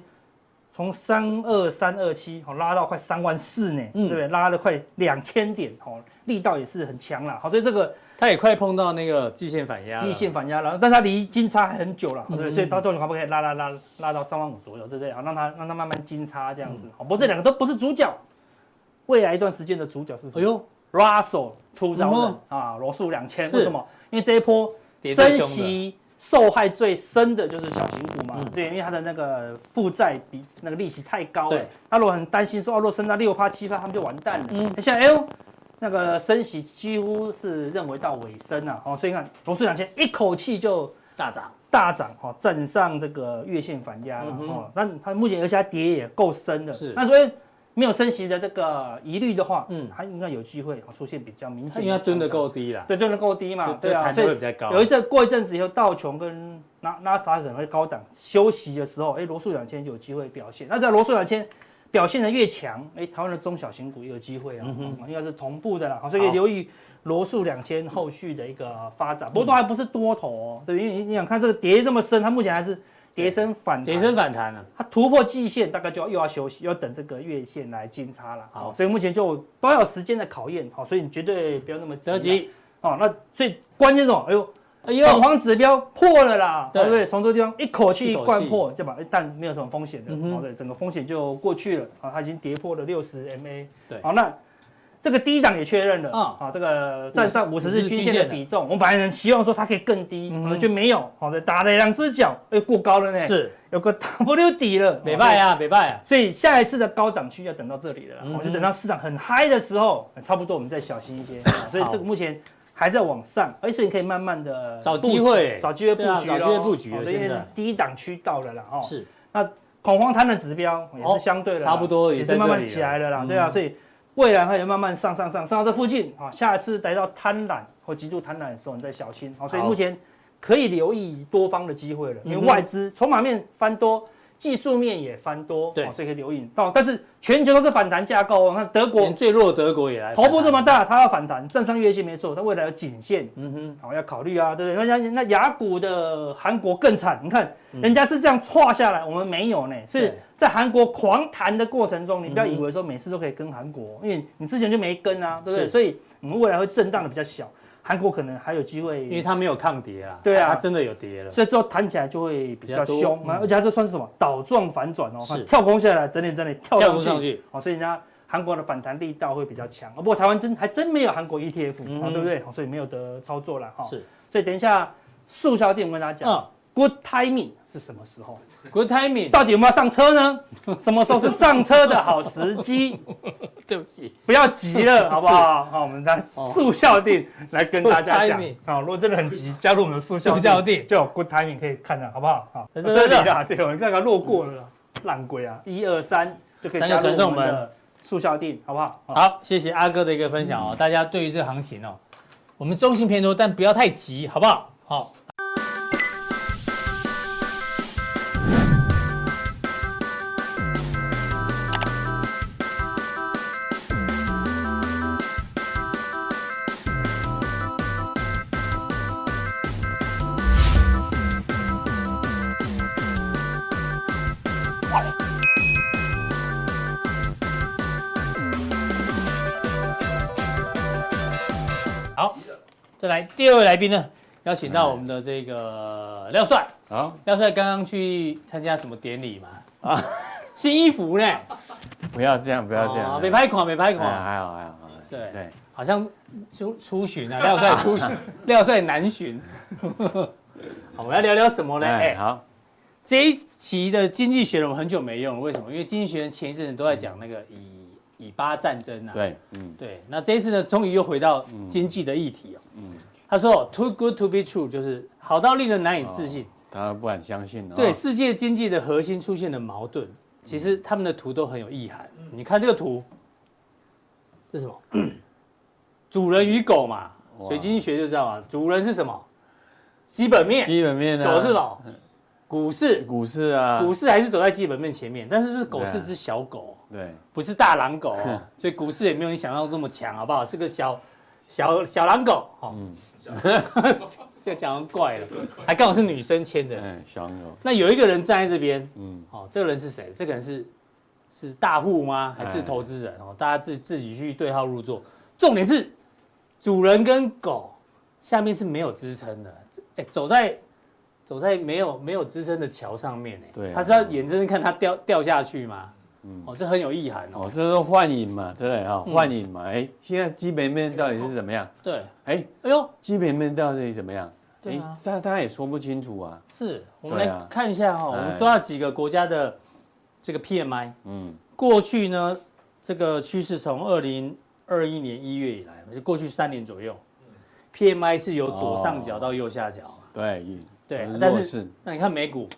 S3: 从三二三二七，好拉到快三万四呢，对不对？拉了快两千点，好，力道也是很强了，好，所以这个
S2: 它也快碰到那个季线反压，
S3: 季线反压了，但它离金叉还很久了，对不对？所以到道琼可不可以拉拉拉拉到三万五左右，对不对？好，让它让它慢慢金叉这样子，好，不过这两个都不是主角，未来一段时间的主角是什么？哎呦，Russell 突然啊，罗素两千，为什么？因为这一波。升息受害最深的就是小型股嘛，嗯、对，因为它的那个负债比那个利息太高了。对，他如果很担心说，哦，如果升到六趴七趴，他们就完蛋了。嗯，现在哎呦，那个升息几乎是认为到尾声了，哦，所以你看罗素两千一口气就大涨，大涨，哦，站上这个月线反压了，嗯、哦，那它目前而且它跌也够深的，是，那所以。没有升息的这个疑虑的话，嗯，它应该有机会出现比较明显。
S2: 因为它蹲得够低啦，
S3: 对，蹲得够低嘛，对啊，所以有一阵过一阵子以后，道琼跟纳纳斯达克可能会高档休息的时候，哎，罗素两千就有机会表现。那在罗素两千表现的越强，哎，台湾的中小型股也有机会啊，嗯应该是同步的啦，所以留意罗素两千后续的一个发展。不过都还不是多头哦，对，因为你想看这个跌这么深，它目前还是。跌升反弹，
S2: 跌升反弹了，
S3: 它突破季线，大概就要又要休息，又要等这个月线来金叉了。好，所以目前就都要有时间的考验。好，所以你绝对不要那么着急。好，那最关键是什么？哎呦，哎呦，恐慌指标破了啦，对不对？从这个地方一口气灌破，对吧？但没有什么风险的，好，对，整个风险就过去了。啊，它已经跌破了六十 MA。对，好，那。这个低档也确认了，啊、嗯，这个站上五十日均线的比重，我们本来希望说它可以更低，可能就没有，好的，打了两只脚，又过高了呢，是，有个 W 底了，
S2: 没败啊，没败啊，
S3: 所以下一次的高档区要等到这里了，我、就等到市场很嗨的时候，差不多我们再小心一些，所以这个目前还在往上，而且你可以慢慢的
S2: 找机会，
S3: 找机会布局，
S2: 找机会布局，因
S3: 为是低档区到了了，哦，是，那恐慌贪的指标也是相对的，
S2: 差不多
S3: 也是慢慢起来了啦，对啊，所以。未来会慢慢上上上上到这附近啊，下一次来到贪婪或极度贪婪的时候，你再小心啊。所以目前可以留意多方的机会了，因为外资筹码面翻多，技术面也翻多，对，所以可以留意到。但是全球都是反弹架构，看德国
S2: 最弱，德国也来，
S3: 头部这么大，它要反弹，站上月线没错，它未来有颈线，嗯哼，好要考虑啊，对不对？那那雅股的韩国更惨，你看人家是这样挫下来，我们没有呢，所以。在韩国狂弹的过程中，你不要以为说每次都可以跟韩国，因为你之前就没跟啊，对不对？所以我们未来会震荡的比较小，韩国可能还有机会，
S2: 因为它没有抗跌啊。
S3: 对啊，
S2: 它真的有跌了，
S3: 所以之后弹起来就会比较凶，而且它这算是什么？倒状反转哦，跳空下来，整点整点跳上去，哦，所以人家韩国的反弹力道会比较强。不过台湾真还真没有韩国 ETF，对不对？所以没有得操作了哈。是，所以等一下速效錠我跟大家讲，Good timing 是什么时候
S2: ？Good timing，
S3: 到底有没有上车呢？[laughs] 什么时候是上车的好时机？[laughs]
S2: 对不起，
S3: 不要急了，[laughs] 好不好？好，我们来速效定来跟大家讲。好，如果真的很急，加入我们的速效定，就有 Good timing 可以看的，好不好？好，这里的，对，我们刚刚路过了，烂鬼啊，一二三就可以加入我们的速效定，好不好？
S2: 好，谢谢阿哥的一个分享哦。大家对于这个行情哦，我们中性偏多，但不要太急，好不好？好。位来宾呢，邀请到我们的这个廖帅。
S4: 啊，
S2: 廖帅刚刚去参加什么典礼嘛？啊，新衣服呢？
S4: 不要这样，不要这样，
S2: 没拍款，没拍款，
S4: 还好还好。
S2: 对
S4: 对，
S2: 好像出出巡啊，廖帅 [laughs] 出巡，廖帅南巡。好，我们来聊聊什么呢？哎，好。这一期的经济学人我们很久没用了，为什么？因为经济学人前一阵子都在讲那个以以巴战争啊。
S4: 对，嗯，
S2: 对。那这一次呢，终于又回到经济的议题哦。嗯。他说：“Too good to be true，就是好到令人难以置信。”
S4: 他不敢相信。
S2: 对，世界经济的核心出现的矛盾，其实他们的图都很有意涵。你看这个图，这是什么？[coughs] 主人与狗嘛，所以经济学就知道嘛，主人是什么？基本面。
S4: 基本面。
S2: 狗是什么？股市，
S4: 股市啊，
S2: 股市还是走在基本面前面，但是这狗是只小狗，
S4: 对，
S2: 不是大狼狗，[laughs] 所以股市也没有你想象这么强，好不好？是个小小小狼狗，哦，[laughs] 这个讲怪了，还刚好是女生牵的，
S4: 嗯，小狼狗。
S2: 那有一个人站在这边，嗯，哦，这个人是谁？这个人是是大户吗？还是投资人？哦，大家自自己去对号入座。重点是主人跟狗下面是没有支撑的，哎，走在。走在没有没有支撑的桥上面，
S4: 对，
S2: 他是要眼睁睁看他掉掉下去吗？嗯，哦，这很有意涵哦。
S4: 这是幻影嘛，对不对？哈，幻影嘛，哎，现在基本面到底是怎么样？
S2: 对，哎，哎呦，
S4: 基本面到底怎么样？对啊，他他也说不清楚啊。
S2: 是，我们来看一下哈，我们抓了几个国家的这个 PMI，嗯，过去呢，这个趋势从二零二一年一月以来，就过去三年左右，PMI 是由左上角到右下角，
S4: 对。
S2: 对，但是那你看美股，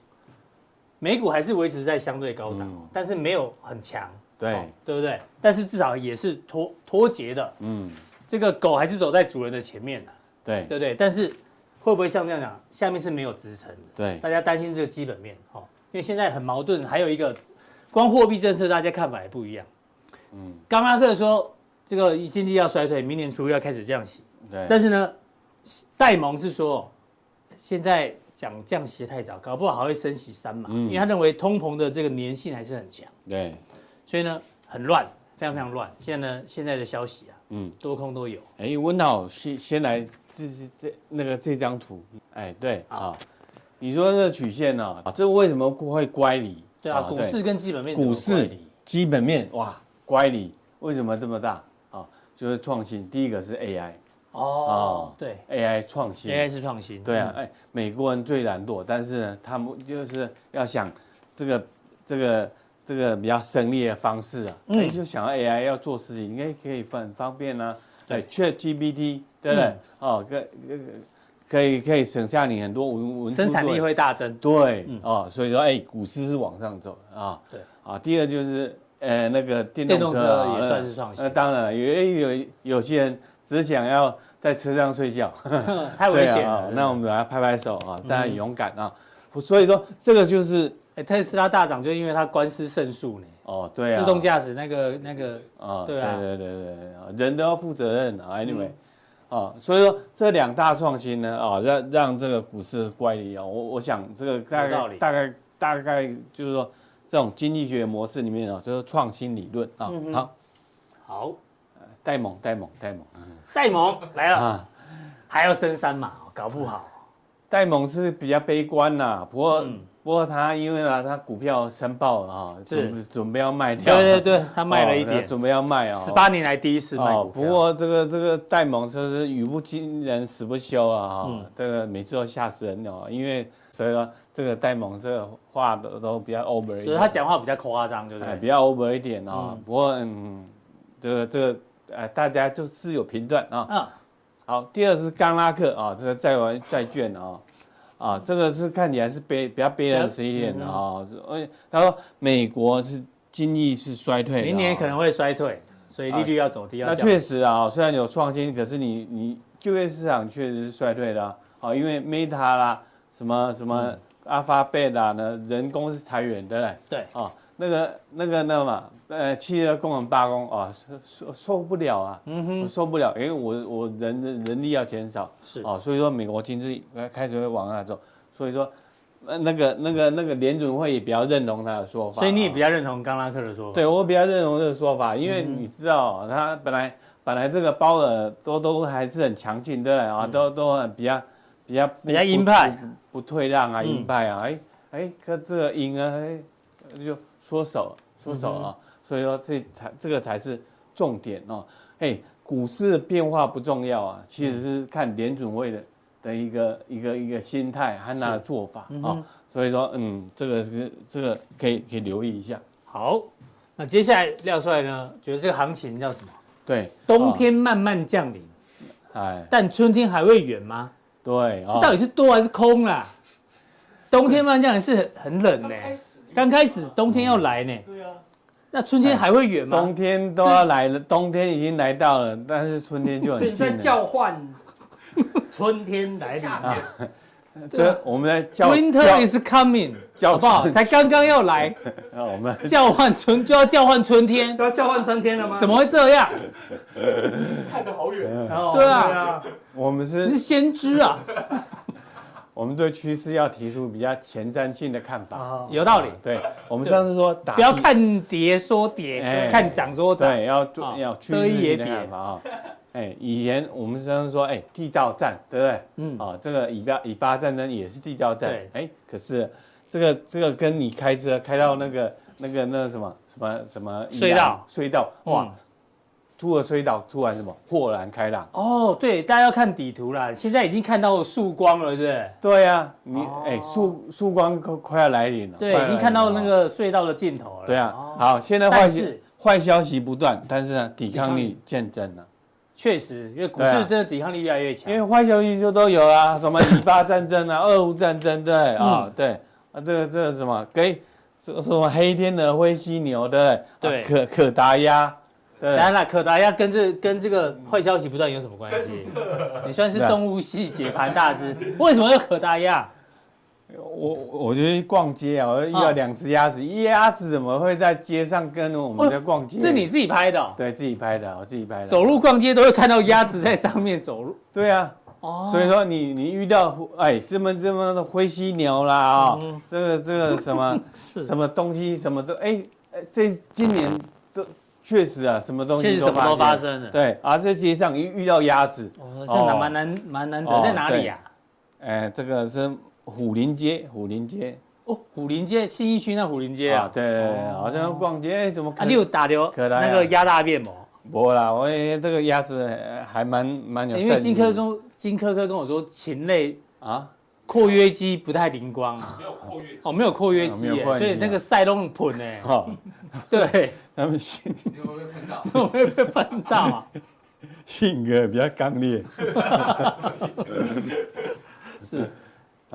S2: 美股还是维持在相对高档，但是没有很强，
S4: 对，
S2: 对不对？但是至少也是脱脱节的，嗯，这个狗还是走在主人的前面的，
S4: 对，
S2: 对不对？但是会不会像这样讲，下面是没有支撑的？
S4: 对，
S2: 大家担心这个基本面，哈，因为现在很矛盾，还有一个光货币政策，大家看法也不一样，嗯，刚拉克说这个经济要衰退，明年初要开始降息，
S4: 对，
S2: 但是呢，戴蒙是说。现在讲降息太早，搞不好还会升息三嘛，嗯、因为他认为通膨的这个粘性还是很强。
S4: 对，
S2: 所以呢很乱，非常非常乱。现在呢现在的消息啊，嗯，多空都有。
S4: 哎，温导先先来这这这那个这张图，哎，对啊，哦、你说那个曲线呢、啊？这为什么会乖离？
S2: 对啊，股市跟基本面
S4: 股市基本面哇乖离，为什么这么大？啊、哦，就是创新，第一个是 AI。
S2: 哦，对
S4: ，AI 创新
S2: ，AI 是创新，
S4: 对啊，哎，美国人最懒惰，但是呢，他们就是要想这个这个这个比较省力的方式啊，哎，就想要 AI 要做事情，应该可以很方便啊，对，ChatGPT，对不对？哦，可可以可以省下你很多文文，
S2: 生产力会大增，
S4: 对，哦，所以说，哎，股市是往上走啊，对，啊，第二就是呃那个电动车
S2: 也算是创新，
S4: 那当然有有有些人。只想要在车上睡觉，[laughs]
S2: 太危险了。
S4: 那我们来他拍拍手啊，大家勇敢啊！所以说这个就是，哎
S2: 特斯拉大涨，就因为它官司胜诉呢。
S4: 哦，对啊，
S2: 自动驾驶那个那个
S4: 啊，对啊，对对对对，人都要负责任啊。Anyway，啊，所以说这两大创新呢，啊，让让这个股市乖离啊。我我想这个大概大概大概就是说，这种经济学模式里面啊，就是创新理论啊。好，
S2: 好。
S4: 戴蒙，戴蒙，戴蒙，
S2: 戴蒙来了，啊、还要升三码，搞不好。
S4: 戴蒙是比较悲观呐，不过、嗯、不过他因为呢，他股票申报啊，准准备要卖掉。
S2: 对对对，[laughs] 他卖了一点，
S4: 哦、准备要卖哦。
S2: 十八年来第一次卖、哦。
S4: 不过这个这个戴蒙就是语不惊人死不休啊，哈、嗯，这个每次都吓死人哦，因为所以说这个戴蒙这个话的都比较 over 一点。
S2: 所以他讲话比较夸张，对不对？
S4: 比较 over 一点哦。嗯、不过嗯，这个这个。呃，大家就是有评断啊。嗯。好，第二是刚拉克啊，这个债完债券啊，啊，这个是看起来是悲比较悲观一点的啊。而且他说美国是经济是衰退，
S2: 明年可能会衰退，所以利率要走低。
S4: 那确实啊，虽然有创新，可是你你就业市场确实是衰退的啊，因为 Meta 啦，什么什么 Alphabet 啊，呢人工是裁员，的
S2: 嘞对？
S4: 那个那个那个嘛。呃，企业工人罢工啊，受受不了啊，嗯哼，受不了，因为我我人的人力要减少，是。啊，所以说美国经济开始会往下走，所以说，那个那个那个联准会也比较认同他的说法，
S2: 所以你也比较认同刚拉克的说法，
S4: 对我比较认同这个说法，因为你知道他本来本来这个鲍尔都都还是很强劲，对啊？都都很比较比较
S2: 比较鹰派，
S4: 不退让啊，
S2: 嗯。
S4: 鹰派啊，哎哎，可这个鹰啊，哎就缩手缩手啊，所以说这才这个才是重点哦。哎，股市的变化不重要啊，其实是看联准会的的一个一个一个心态和他的做法啊。所以说，嗯，这个是这个可以可以留意一下。
S2: 好，那接下来廖帅呢，觉得这个行情叫什么？
S4: 对，
S2: 冬天慢慢降临，
S4: 哎，
S2: 但春天还会远吗？
S4: 对，
S2: 这到底是多还是空啦？冬天慢慢降临是很冷呢，刚开始冬天要来呢。对啊，那春天还会远吗？
S4: 冬天都要来了，冬天已经来到了，但是春天就很近了。
S3: 所以在叫唤 [laughs] 春天来临啊。
S4: 这我们在叫
S2: Winter is coming，好不好？才刚刚要来，[laughs]
S4: 我们
S2: 叫唤春就要叫唤春天，
S3: 就要叫唤春天了吗？
S2: 怎么会这样？[laughs]
S5: 看得好远。
S2: 对啊，
S4: 我们是
S2: 你是先知啊，
S4: 我们对趋势要提出比较前瞻性的看法，
S2: 有道理。
S4: 对，我们上次说打，
S2: 不要看跌说跌，看涨说涨，
S4: 对，要做要趋势性的看法啊。哎，以前我们常常说，哎，地道战，对不对？嗯，啊，这个以巴以巴战争也是地道战。哎，可是这个这个跟你开车开到那个那个那个什么什么什么
S2: 隧道
S4: 隧道，哇，出了隧道突然什么豁然开朗。
S2: 哦，对，大家要看底图啦，现在已经看到曙光了，对不对？
S4: 对呀，你哎，曙曙光快快要来临了。
S2: 对，已经看到那个隧道的尽头了。
S4: 对啊，好，现在坏消坏消息不断，但是呢，抵抗力见增了。
S2: 确实，因为股市真的抵抗力越来越强。
S4: 因为坏消息就都有啊，什么以巴战争啊、俄乌战争，对啊，对啊，这个这个什么给这个什么黑天鹅、灰犀牛，对对？可可达鸭，
S2: 当然了，可达鸭跟这跟这个坏消息不断有什么关系？你算是动物系解盘大师，为什么要可达鸭？
S4: 我我觉得逛街啊，我遇到两只鸭子，鸭子怎么会在街上跟我们在逛街？
S2: 这你自己拍的？
S4: 对，自己拍的，我自己拍的。
S2: 走路逛街都会看到鸭子在上面走路。
S4: 对啊，哦，所以说你你遇到哎什么什么的灰犀牛啦啊，这个这个什么 [laughs] 什么东西什么都哎哎，这今年都确实啊，什么东西
S2: 确实什么都发生了。
S4: 对，而在街上一遇到鸭子，
S2: 哦，这蛮难蛮难得，在哪里呀？
S4: 哎，这个是。虎林街，虎林街
S2: 哦，虎林街信义区那虎林街啊，
S4: 对，好像逛街怎么？
S2: 啊，你有打掉那个鸭大便吗？
S4: 不啦，我这个鸭子还蛮蛮有。
S2: 因为金科跟金科科跟我说禽类啊，括约肌不太灵光，没有括约哦，没有括约肌，所以那个塞都很喷哎。哦，对，他们性有没有被喷到？[laughs] 我没有被喷到？
S4: 性格比较刚烈。[laughs]
S2: 是。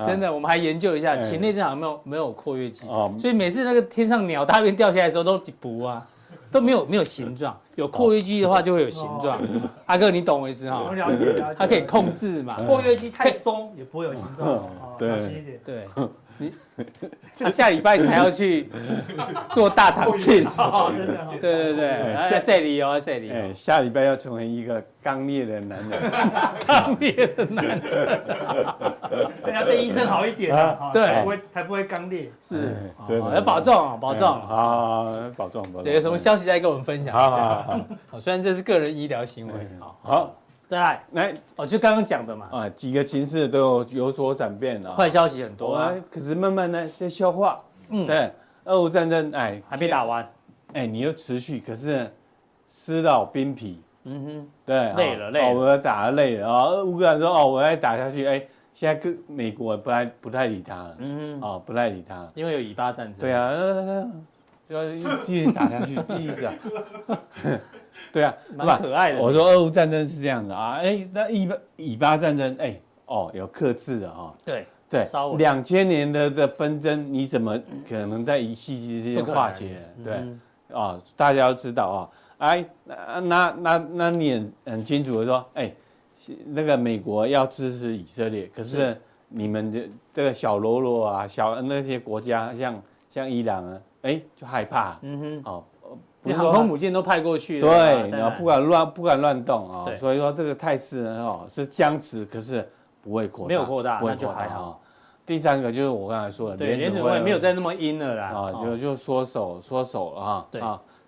S2: 真的，我们还研究一下禽类这好像没有没有括约肌，所以每次那个天上鸟大便掉下来的时候都不啊，都没有没有形状。有括约肌的话就会有形状。阿哥，你懂我意思哈？
S3: 我了解，
S2: 它可以控制嘛。
S3: 括约肌太松也不会有形状。
S4: 对，
S3: 小心一点。
S2: 对，[laughs] 你 [laughs] 他下礼拜才要去做大肠镜。[laughs] [laughs] 对对对，在这里哦，在这里。
S4: 哎，下礼拜要成为一个刚烈的男人。
S2: 刚烈的男人。
S3: 对，要对医生好一点啊，
S2: 对，
S3: 才不会才不会刚烈。
S2: 是，对，要保重啊，保重
S4: 啊，保重，保重。
S2: 对，有什么消息再跟我们分享一下。好，虽然这是个人医疗行为。好，好，再来，来，哦，就刚刚讲的嘛。
S4: 啊，几个情势都有有所转变了。
S2: 坏消息很多啊，
S4: 可是慢慢的在消化。嗯，对，俄乌战争，哎，
S2: 还没打完。
S4: 哎，你又持续，可是诗到兵疲。嗯哼，对，
S2: 累了，累了。
S4: 我要打累了啊！乌克兰说，哦，我要打下去，哎，现在跟美国不太不太理他了。嗯哼，哦，不太理他，
S2: 因为有以巴战争。
S4: 对啊。就要继续打下去，继续打。[laughs] [laughs] 对啊，
S2: 蛮可爱的。
S4: 我说俄乌战争是这样的啊，哎，那以巴以巴战争，哎，哦，有克制的啊。
S2: 对
S4: 对，两千年的的纷争，你怎么可能在一夕之间化解？对啊，大家要知道啊，哎，那那那那你很很清楚的说，哎，那个美国要支持以色列，可是你们的这个小喽啰啊，小那些国家，像像伊朗啊。哎，就害怕，嗯哼，哦，
S2: 你航空母舰都派过去，
S4: 对，然后不敢乱不敢乱动啊，所以说这个态势呢，哦，是僵持，可是不会扩大，
S2: 没有扩大，那就还好。
S4: 第三个就是我刚才说的，
S2: 对，联准会没有再那么阴了啦，
S4: 啊，就就缩手缩手了哈，
S2: 对，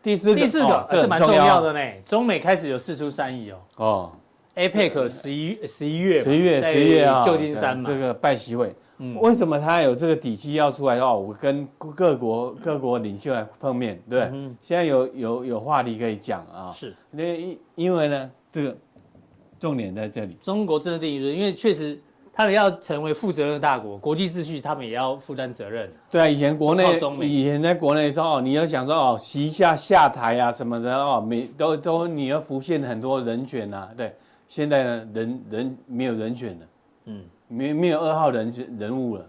S4: 第四个，
S2: 第四个
S4: 哦这
S2: 这蛮重
S4: 要。
S2: 要的呢。中美开始有四出三意哦。
S4: 哦。
S2: APEC 十一十一月，
S4: 十一月
S2: 在
S4: 十一月啊，
S2: 旧金山嘛，
S4: 对这个拜习会，
S2: 嗯
S4: 为什么他有这个底气要出来哦？我跟各国各国领袖来碰面，对不对，
S2: 嗯
S4: 现在有有有话题可以讲啊。
S2: 是
S4: 那因因为呢，这个重点在这里。
S2: 中国政治定义论，因为确实他们要成为负责任的大国，国际秩序他们也要负担责任。
S4: 对啊，以前
S2: 国内
S4: 以前在国内说哦，你要想说哦，习下下台啊什么的哦，每都都你要浮现很多人权啊，对。现在呢，人人没有人选了，嗯，没没有二号人选人物了，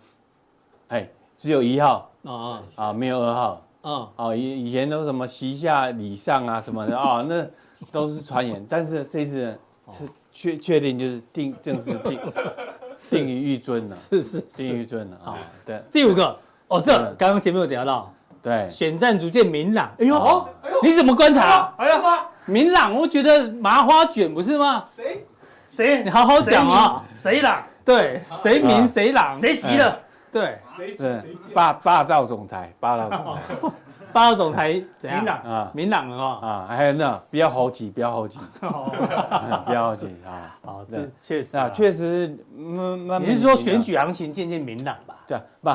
S4: 哎，只有一号。
S2: 啊
S4: 啊，没有二号，
S2: 嗯，
S4: 哦，以以前都什么习下礼上啊什么的。啊，那都是传言，但是这次呢是确确定就是定正式定 [laughs] 定于一尊了，
S2: 是是
S4: 定于一尊了啊，对。
S2: 第五个。哦，这刚刚前面有聊到，
S4: 对，
S2: 选战逐渐明朗。哎呦，你怎么观察？
S5: 哎呀，
S2: 明朗，我觉得麻花卷不是吗？
S5: 谁？
S3: 谁？
S2: 你好好讲啊。
S3: 谁啦？
S2: 对，谁明谁朗？
S3: 谁急了？
S4: 对，
S5: 谁急？
S4: 霸霸道总裁，霸道总裁 [laughs]
S2: 霸道总裁怎样？
S3: 明朗
S4: 啊
S2: 明朗了哦。
S4: 啊，还有那不要猴急，不要猴急，不要猴急 [laughs] [laughs] 啊。
S2: 好，这确实
S4: 啊，
S2: 啊。
S4: 确实，慢慢。
S2: 你是说选举行情渐渐明朗吧？
S4: 对啊，不，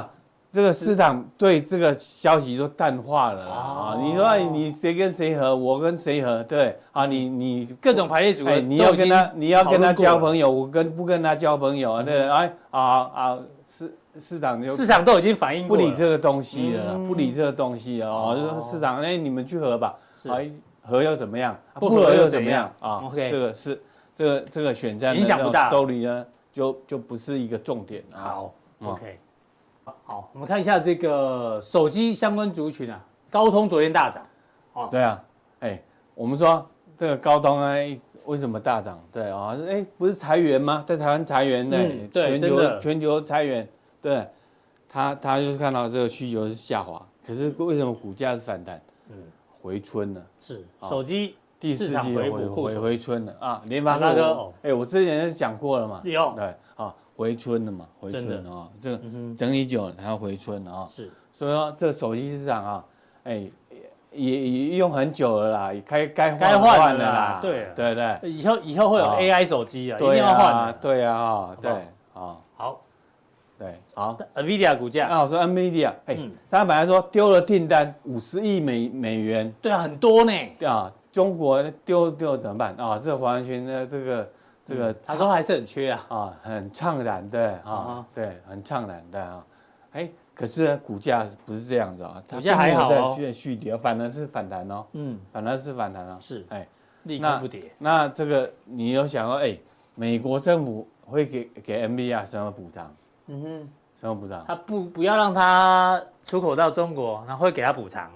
S4: 这个市场对这个消息都淡化了啊。你说你谁跟谁合，我跟谁合，对啊，你你
S2: 各种排列组合
S4: 哎，你要跟他，你要跟他交朋
S2: 友，
S4: 我跟不跟他交朋友啊？对，哎啊啊，市市场就
S2: 市场都已经反映
S4: 不。理这个东西了，不理这个东西了哦。就说市场，哎，你们去合吧，哎，合又怎么样？
S2: 不合又怎么样
S4: 啊
S2: ？OK
S4: 这个是这个这个选战
S2: 影响不大
S4: story 呢，就就不是一个重点啊。
S2: 好，OK，好，我们看一下这个手机相关族群啊，高通昨天大涨，
S4: 哦对啊，哎，我们说这个高通呢，为什么大涨？对啊，哎，不是裁员吗？在台湾裁员呢
S2: 嗯，对
S4: 全球全球裁员，对，他他就是看到这个需求是下滑，可是为什么股价是反弹？嗯，回春了。
S2: 是手机
S4: 第四季回回回春了啊！联发科，
S2: 大哥，
S4: 哎，我之前就讲过了嘛，
S2: 有
S4: 对啊，回春了嘛，回春啊，这个整理久了，它要回春啊。
S2: 是，
S4: 所以说这个手机市场啊，哎，也也用很久了啦，该该
S2: 该换了啦，
S4: 对对对，
S2: 以后以后会有 AI 手机啊，一定
S4: 对
S2: 要换的，
S4: 对啊，对啊，
S2: 好，
S4: 对好。
S2: NVIDIA 股价，
S4: 那，我说 NVIDIA，哎，他本来说丢了订单五十亿美美元，
S2: 对啊，很多呢，对
S4: 啊，中国丢丢怎么办？啊？这完全的这个这个，
S2: 他说还是很缺啊，
S4: 啊，很怅然对啊，对，很怅然的啊，哎，可是呢，股价不是这样子啊，
S2: 股价还好哦，
S4: 在续续跌，反而是反弹哦，
S2: 嗯，
S4: 反而是反弹哦，
S2: 是，
S4: 哎，
S2: 立刻不跌。
S4: 那这个你有想过，哎，美国政府会给给 NVIDIA 什么补偿？嗯哼，什么补偿？
S2: 他不不要让他出口到中国，然后会给他补偿。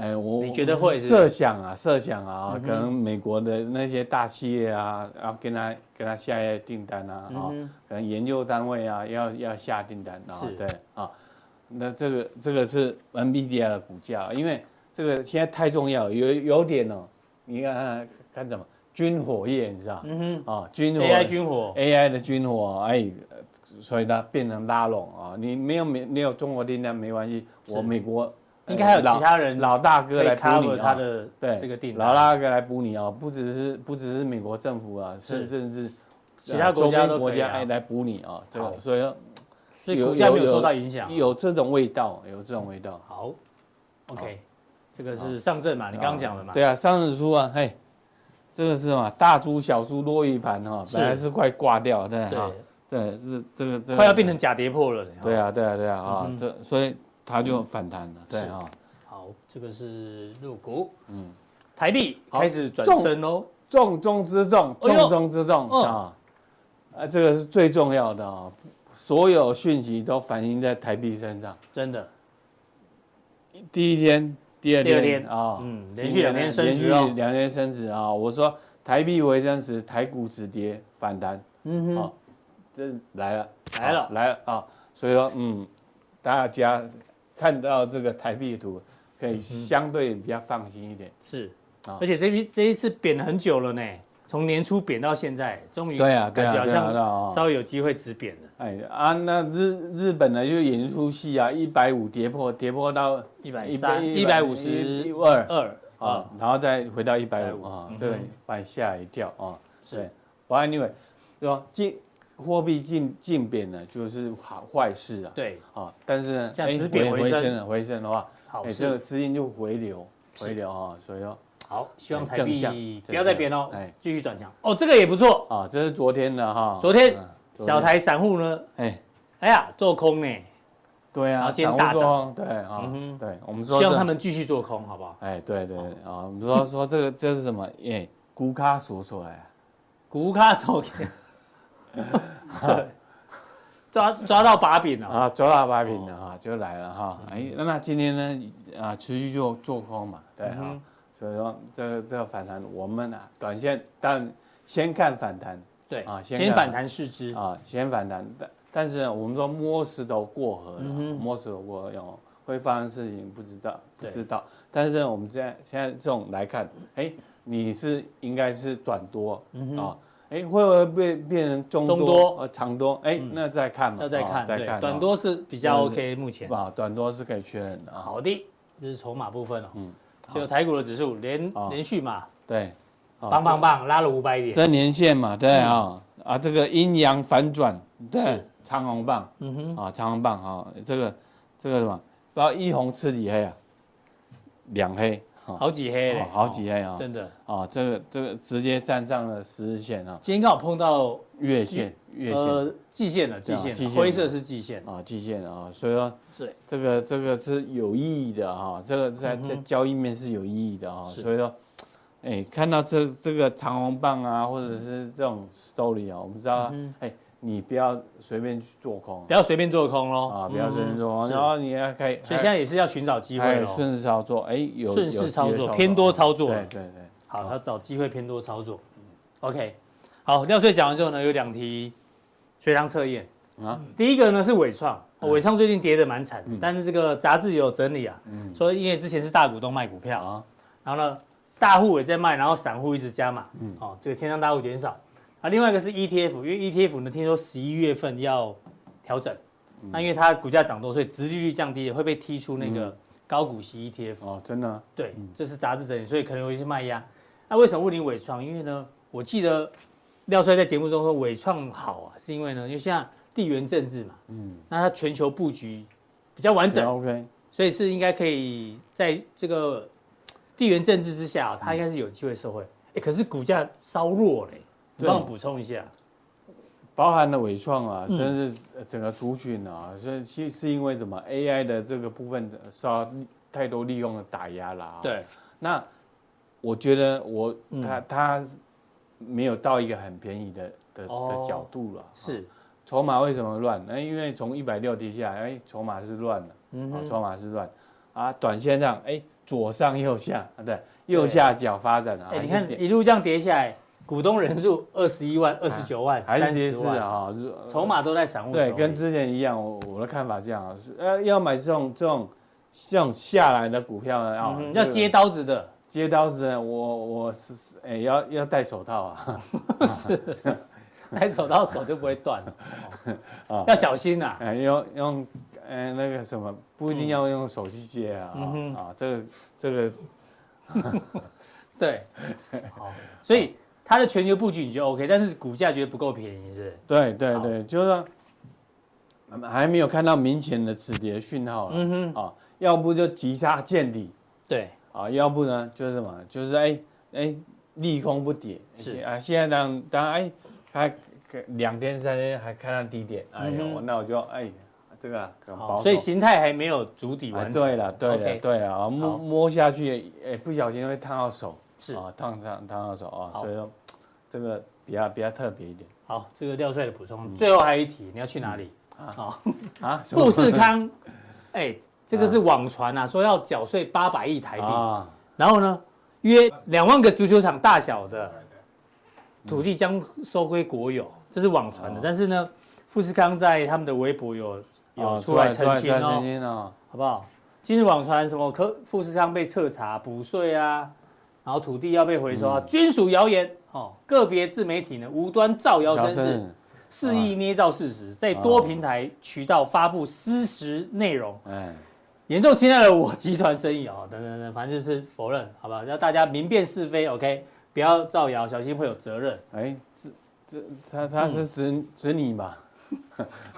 S4: 哎，我
S2: 你觉得会是
S4: 设想啊，设想啊，可能美国的那些大企业啊，要跟他跟他下一些订单啊，啊，可能研究单位啊，要要下订单啊，对啊，那这个这个是 NVIDIA 的股价，因为这个现在太重要，有有点哦，你看看什么军火业，你知道？嗯哼，啊，军火
S2: AI 军火
S4: ，AI 的军火，哎，所以它变成拉拢啊，你没有没没有中国订单没关系，我美国。
S2: 应该还有其他人
S4: 老大哥来补你
S2: 他的
S4: 对
S2: 这个订单，
S4: 老大哥来补你啊，不只是不只是美国政府啊，甚甚至
S2: 其他国家都
S4: 国家哎来补你啊，这个所以
S2: 所以股价没有受到影响，
S4: 有这种味道，有这种味道。
S2: 好，OK，这个是上证嘛，你刚刚讲的嘛？
S4: 对啊，上证书啊，嘿，这个是嘛，大猪小猪落一盘哈，本来是快挂掉，对哈，对，这这个这
S2: 快要变成假跌破了。
S4: 对啊，对啊，对啊啊，这所以。它就反弹了，对啊。
S2: 好，这个是入股，嗯，台币开始转升喽，
S4: 重中之重，重中之重啊，啊，这个是最重要的啊，所有讯息都反映在台币身上，
S2: 真的。
S4: 第一天、第二天
S2: 啊，嗯，连续两天升值哦，
S4: 两天升值啊，我说台币回升时，台股止跌反弹，嗯哼，这来了，
S2: 来了，
S4: 来了啊，所以说，嗯，大家。看到这个台币图，可以相对比较放心一点。
S2: 是，而且这批这一次贬了很久了呢，从年初贬到现在，终于对啊，感觉好像稍微有机会止贬了。
S4: 哎啊，那日日本呢就演一出戏啊，一百五跌破，跌破到
S2: 一百三、一百五十
S4: 二
S2: 二，
S4: 啊，然后再回到一百五啊
S2: 嗯，
S4: 这个把你吓一跳啊。
S2: 是
S4: 对，不过 anyway，对吧？进货币进进贬呢，就是好坏事啊。
S2: 对，
S4: 啊，但是呢，
S2: 像
S4: 哎
S2: 止贬回升。
S4: 回升了，回升的话，哎，
S2: 好事。
S4: 这个资金就回流，回流啊，所以说
S2: 好，希望台
S4: 币
S2: 不要再贬哦
S4: 向哎，
S2: 继续转强。哦，这个也不错，
S4: 啊，这是昨天的哈，
S2: 昨天
S4: 嗯
S2: 小，台散户呢，
S4: 哎，
S2: 哎呀，做空呢，
S4: 对啊，
S2: 然后今天
S4: 散
S2: 大
S4: 涨。对啊
S2: 嗯哼，
S4: 对，我们说
S2: 希望他们继续做空，好不好？
S4: 哎，对对啊，我们说说这个这是什么？哎，股卡数出来，
S2: 股卡手对，[laughs] 抓抓到把柄了。
S4: 啊，抓到把柄了哈，就来了哈。哎，那那今天呢啊，持续做做空嘛，对哈
S2: 嗯，
S4: 所以说这个这个反弹，我们啊，短线但先看反弹
S2: 对
S4: 啊，先
S2: 先反弹试之。
S4: 啊，先反弹，但但是呢我们说摸石头过河摸石头过河有会发生事情不知道不
S2: 对
S4: 知道，但是呢我们现在现在这种来看，哎，你是应该是短多啊。哎，会不会变变成中多、
S2: 中多。
S4: 呃长多？哎，那再看嘛，
S2: 那再看，对，
S4: 再看，
S2: 短多是比较 OK，目前。
S4: 啊，短多是可以确认的啊。
S2: 好的，这是筹码部分哦。
S4: 嗯
S2: 就台股的指数连
S4: 好
S2: 连续嘛，
S4: 对，啊。
S2: 棒棒棒，拉了五百点。
S4: 这年线嘛，对啊，啊，这个阴阳反转，对
S2: 是，
S4: 长红棒。
S2: 嗯哼，
S4: 啊，长红棒啊，这个这个什么，不知道一红吃几黑啊？两黑，啊
S2: 好几黑
S4: 好几黑啊，
S2: 真的。
S4: 啊，这个这个直接站上了十日线啊，
S2: 今天刚好碰到
S4: 月线。月线
S2: 呃季线了，季
S4: 线季线
S2: 灰色是季线。
S4: 啊，季线啊，所以说
S2: 对，
S4: 这个这个是有意义的哈，这个在在交易面是有意义的啊，
S2: 是。
S4: 所以说，哎，看到这这个长红棒啊，或者是这种 story 啊，我们知道
S2: 嗯，
S4: 哎，你不要随便去做空
S2: 不要随便做空喽。
S4: 啊，不要随便做空，然后你要可以，
S2: 所以现在也是要寻找机会
S4: 哎
S2: 喽。
S4: 顺势操作，哎，有
S2: 顺势操作偏多操作。
S4: 对对对，
S2: 好，要找机会偏多操作。OK，好，廖税讲完之后呢，有两题随堂测验。
S4: 啊，
S2: 第一个呢是伟创，哦纬创最近跌的
S4: 蛮惨
S2: 但是这个杂志也有整理啊，
S4: 嗯，
S2: 说因为之前是大股东卖股票，
S4: 啊，
S2: 然后呢大户也在卖，然后散户一直加码，
S4: 嗯。
S2: 哦，这个千张大户减少。啊，另外一个是 ETF，因为 ETF 呢听说十一月份要调整，
S4: 嗯
S2: 那因为它股价涨多，所以殖利率降低了，会被踢出那个高股息 ETF。
S4: 哦，真的，
S2: 对，这是杂志整理，所以可能有一些卖压。那为什么问你纬创？因为呢，我记得廖帅在节目中说纬创好啊，是因为呢，因为现在地缘政治嘛，
S4: 嗯，
S2: 那它全球布局比较完整
S4: ，OK，
S2: 所以是应该可以在这个地缘政治之下，它应该是有机会受惠。哎，可是股价稍弱嘞，你帮我补充一下。
S4: 包含了伟创啊，
S2: 嗯。
S4: 甚至整个族群啊，是是是因为什么 AI 的这个部分受到太多利用的打压了、啊。，
S2: 对，
S4: 那我觉得我
S2: 嗯。
S4: 他他没有到一个很便宜的的
S2: 哦。
S4: 的角度了。
S2: 是，
S4: 筹码为什么乱？那因为从一百六跌下来，哎，筹码是乱的，啊，
S2: 嗯，
S4: 筹码是乱。啊，短线上哎左上右下，啊对，右下角发展啊，
S2: 哎，你看一路这样跌下来，股东人数二十一万、二十九
S4: 万、
S2: 三十
S4: 万，啊，哈
S2: 筹码都在散户手对，
S4: 跟之前一样，我我的看法这样啊，是呃，要买这种这种这种下来的股票呢，啊、
S2: 嗯哼
S4: 这个
S2: 要接刀子的，
S4: 接刀子呢，我我是哎、要要戴手套啊，[laughs]
S2: 戴手套手就不会断了，哦 [laughs]
S4: 啊。
S2: 要小心呐。
S4: 哎用用呃那个什么，不一定要用手去接啊，啊这个这个 [laughs]
S2: 对，好，所以它的全球布局你觉得 OK，但是股价觉得不够便宜，是
S4: 对对对，就是说还没有看到明显的止跌讯号了，
S2: 嗯哼，
S4: 啊，要不就急杀见底。
S2: 对，
S4: 啊，要不呢就是什么，就是哎哎利空不跌，
S2: 是。
S4: 啊，现在当当然哎，还两天三天还看到低点，哎呦，
S2: 嗯
S4: 那我就哎这个很保
S2: 好，
S4: 守。
S2: 所以形态还没有足底
S4: 哎
S2: 完成。
S4: 对了对了对了啊，摸摸下去哎不小心会烫到手，
S2: 是。
S4: 啊烫烫烫到手啊，所以说这个比较比较特别一点。
S2: 好，这个廖帅的补
S4: 嗯。
S2: 充，最后还有一题，你要去哪里？好，
S4: 啊，[laughs]
S2: 富士康，[laughs] 哎，这个是网传啊，说要缴税八百亿台币，
S4: 啊，
S2: 然后呢，约两万个足球场大小的土地将收归国有，这是网传的。但是呢，富士康在他们的微博有有
S4: 哦
S2: 出来澄清哦，好不好？今日网传什么科富士康被彻查补税啊，然后土地要被回收啊，均属谣言哦。个别自媒体呢无端造谣生事，肆意捏造事实，在多平台渠道发布失实内容。
S4: 哎，
S2: 严重侵害了我集团声誉哦，[laughs] 等等等，反正就是否认，好吧？让大家明辨是非，OK，不要造谣，小心会有责任。
S4: 哎，这这他他是指指你嘛？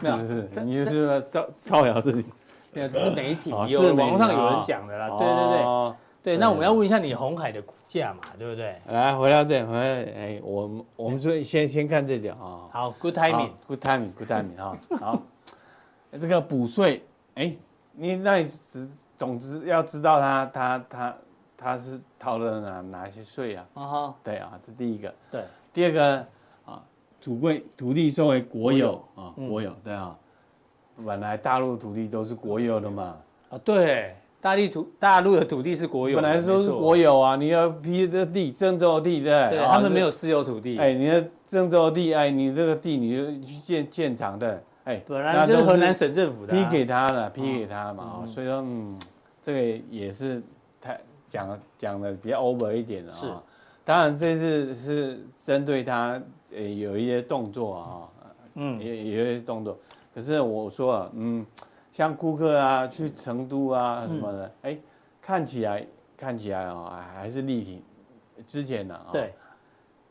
S2: 没有，
S4: 是你是造造谣是你？
S2: 没有，这是媒体
S4: 哦
S2: 有网上有人讲的啦。对对对
S4: 哦
S2: 对，那我们要问一下你红海的股价嘛，对不对？
S4: 来回到这，回来哎，我们我们就先先看这点啊。
S2: 好，Good timing。
S4: Good timing，Good timing 啊。好，[laughs] 这个补税，哎，你那你只总之要知道他他他他是掏了哪哪一些税啊？
S2: 啊哈，
S4: 对啊，这第一个。
S2: 对，
S4: 第二个啊，土贵土地收为国有啊，
S2: 嗯
S4: 国有对啊，本来大陆土地都是国有的嘛，
S2: 啊对，大地土大陆的土地是国有，
S4: 本来说是国
S2: 有，
S4: 啊，你要批的地，郑州的地对不对？
S2: 他们没有私有土地，
S4: 哎，你的郑州的地，哎，你这个地你就去建建厂的，哎，
S2: 本来就是河南省政府的啊，
S4: 批给他了，批给他嘛，所以说，嗯，这个也是太讲讲的比较 over 一点了
S2: 是
S4: 啊。当然这次是针对他，呃，有一些动作啊，
S2: 嗯，
S4: 也也有一些动作。可是我说啊，嗯，像顾客啊，去成都啊什么的，哎，看起来看起来啊，还是力挺之前的啊。
S2: 对，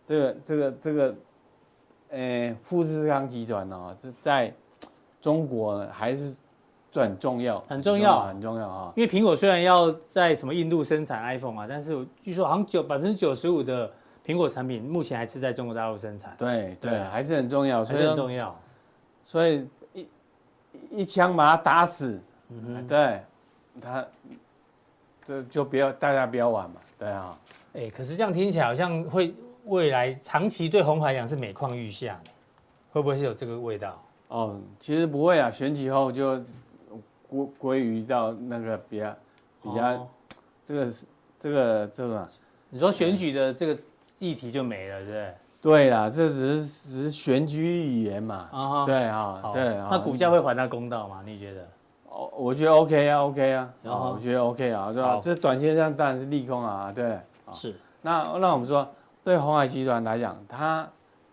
S4: 这个这个这个，呃，富士康集团哦，这在中国呢还是很重要，
S2: 很重要
S4: 很重要啊。
S2: 因为苹果虽然要在什么印度生产 iPhone 啊，但是我据说好像九百分之九十五的苹果产品目前还是在中国大陆生产，
S4: 对对
S2: 对，
S4: 还是很重要，
S2: 还是很重要。
S4: 所以一一枪把他打死，
S2: 嗯
S4: 对他，这就不要大家不要玩嘛，对啊。
S2: 哎，可是这样听起来好像会未来长期对红海讲是每况愈下呢，会不会是有这个味道？
S4: 哦，其实不会啊，选举后就归归于到那个比较比较、
S2: 哦
S4: 这个是这个这个。
S2: 你说选举的这个议题就没了，对不对？
S4: 对啦，这只是只是选举语言嘛。对啊，
S2: 好
S4: 对啊。
S2: 那股价会还他公道吗？你觉得？
S4: 哦，我觉得 OK 啊，OK 啊，
S2: 然后
S4: 哦我觉得 OK 啊，对吧？这短线上当然是利空啊，对。啊
S2: 是，
S4: 那那我们说，对鸿海集团来讲，它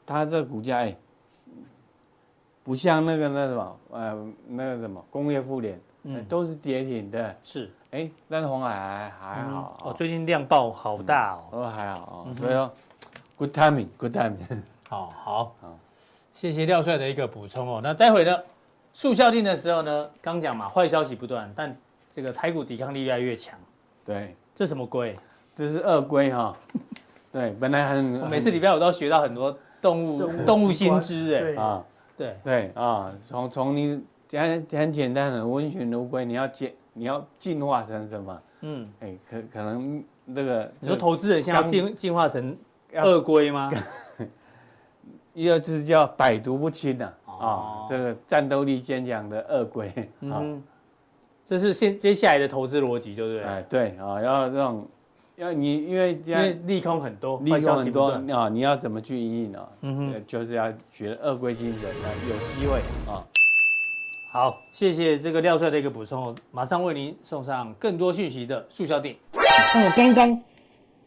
S4: 它这股价哎，不像那个那什么呃那个什么工业富联，
S2: 嗯，
S4: 都是跌停的，
S2: 是，
S4: 哎，但是红海还还好
S2: 哦，最近量爆好大哦。
S4: 都还好
S2: 嗯
S4: 哦，所以说 good timing，good timing。[laughs]
S2: 好好
S4: 好
S2: 谢谢廖帅的一个补充哦。那待会呢，速效定的时候呢，刚讲嘛，坏消息不断，但这个台股抵抗力越来越强，
S4: 对，
S2: 这什么龟？
S4: 这是鳄龟哈。[laughs] 对，本来很
S2: 我每次礼拜五都要学到很多动物
S3: 动物
S2: 新知哎，
S4: 啊。
S2: 对，
S4: 对啊，从从你简很简单的温驯的乌龟，你要进你要进化成什么？
S2: 嗯，
S4: 哎，可可能那个
S2: 你说投资人现在要进进化成
S4: 要
S2: 鳄龟吗？[laughs]
S4: 一个就是叫百毒不侵的
S2: 哦
S4: 啊，这个战斗力坚强的鳄龟啊，
S2: 嗯，这是现接下来的投资逻辑，对不对？
S4: 哎对啊，要这种要你因为
S2: 因
S4: 为
S2: 利空很多，
S4: 利空很多啊，你要怎么去应应啊？
S2: 嗯哼
S4: 呃就是要学鳄龟精神，那有机会啊。
S2: 好，谢谢这个廖帅的一个补充哦，马上为您送上更多讯息的速效定。
S3: 那我刚刚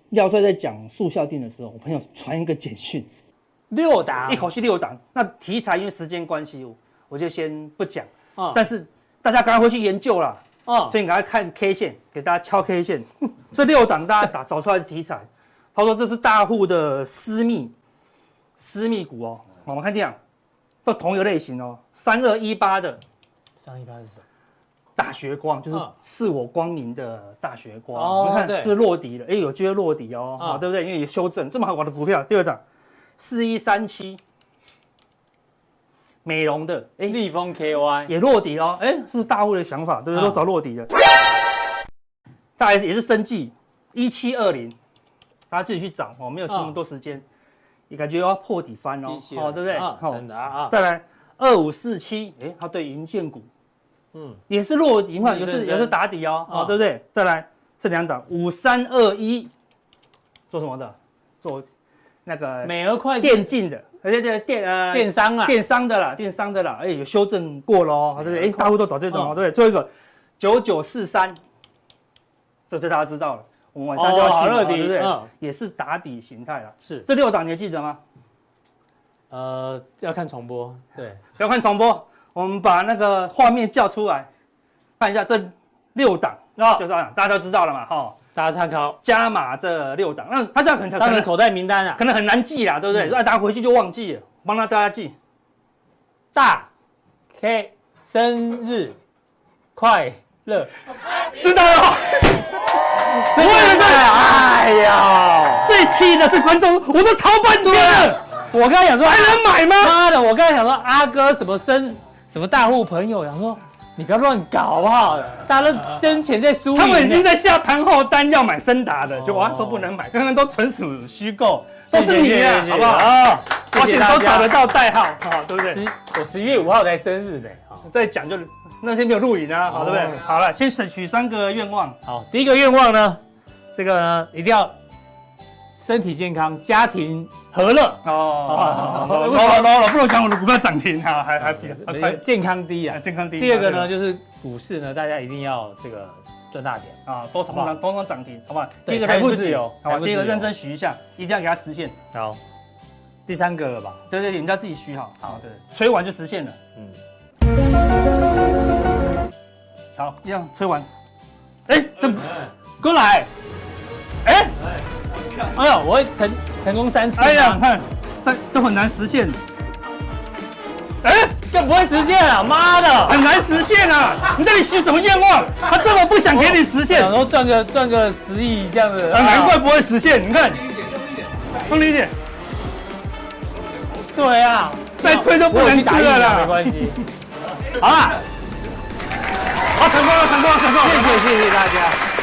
S3: 廖帅在讲速效定的时候，我朋友传一个简讯，
S2: 六档
S3: 一口气六档。那题材因为时间关系，我我就先不讲。
S2: 啊
S3: 但是大家赶快回去研究啦，
S2: 哦，
S3: 所以你赶快看 K 线，给大家敲 K 线。[laughs] 这六档大家打找出来的题材，他说这是大户的私密私密股哦。我们看这样，都同一个类型哦，三二一八的
S2: 三一八是什么？
S3: 大学光，就是
S2: 嗯
S3: 是我光明的大学光。
S2: 哦
S3: 你看是不是落底了？哎，有机会落底哦，
S2: 嗯
S3: 啊，对不对？因为有修正，这么好玩的股票。第二档四一三七，美容的，哎，
S2: 立丰 KY
S3: 也落底了，哎，是不是大户的想法？对不对？
S2: 嗯
S3: 都找落底的。再来也是生技一七二零，大家自己去找哦，没有那么多时间，你感觉要破底翻哦，
S2: 好
S3: 哦，对不对？
S2: 真的啊啊，
S3: 再来二五四七，哎，它对银建股
S2: 嗯，
S3: 也是落底嘛，也是也是打底哦，
S2: 啊
S3: 哦，对不对？再来这两档五三二一，做什么的？做那个
S2: 美而快
S3: 电竞的，而且这电呃
S2: 电商啊，
S3: 电商的啦，电商的啦，哎，有修正过喽，对不对？哎，大户都找这种
S2: 嗯
S3: 哦，对不对？最后一个九九四三，这就大家知道了，我们晚上就要去嘛，对不对
S2: 嗯？
S3: 也是打底形态啦。
S2: 是
S3: 这六档你还记得吗？
S2: 呃要看重播，
S3: 对，要看重播，我们把那个画面叫出来，看一下这六档，
S2: 哦
S3: 就是大家都知道了嘛，哈，
S2: 大家参考，
S3: 加码这六档，那他这样可能可能
S2: 当成口袋名单啊。
S3: 可，能很难记啦，对不对？
S2: 嗯。
S3: 那大家回去就忘记了，帮他大家记。
S2: 大 K 生日快乐，
S3: 知道了，
S2: 生日快乐！哎呀，
S3: 最气的是观众，我都超半天了，
S2: 我刚才想说
S3: 还能买吗？
S2: 妈的，我刚才想说阿哥什么生什么大户朋友，想说你不要乱搞好不好？大家都真钱在输赢。
S3: 他们已经在下盘后单要买森达的，就哇都不能买，刚刚都纯属虚构，都是你啊，好不好？
S2: 啊，
S3: 而且。都找得到代号，好，对不对？
S2: 十我十一月五号才生日呢。好
S3: 再讲就那天没有录影啊，好，对不对？好了，先许三个愿望，
S2: 好，第一个愿望呢，这个呢一定要身体健康，家庭和乐，
S3: 哦，low 了 low 了，不如讲我的股票涨停啊，还还比还
S2: 健康第一啊。
S3: 健康第一。
S2: 第二个呢，就是股市呢，大家一定要这个赚大钱。
S3: 啊，多通常通常涨停，好不好？第一个
S2: 财富自由
S3: 好第一个认真许一下，一定要给它实现。
S2: 好，第三个了吧？
S3: 对对对，你们要自己许好，好对，吹完就实现了。
S2: 嗯，
S3: 好，一样吹完。哎，这
S2: 过来。
S3: 哎
S2: 哎呦，我会成成功三次。
S3: 哎呀，你，看三都很难实现，哎，
S2: 更不会实现啊！妈的，
S3: 很难实现啊！你到底许什么愿望？他这么不想给你实现
S2: 想，说赚个赚个十亿这样子，
S3: 啊，难怪不会实现。你看，用力一点，
S2: 对啊，
S3: 再吹都不能吃了啦。
S2: 没关系。[laughs] 好了，
S3: 好，成功了，成功了，成功了。
S2: 谢谢谢谢大家。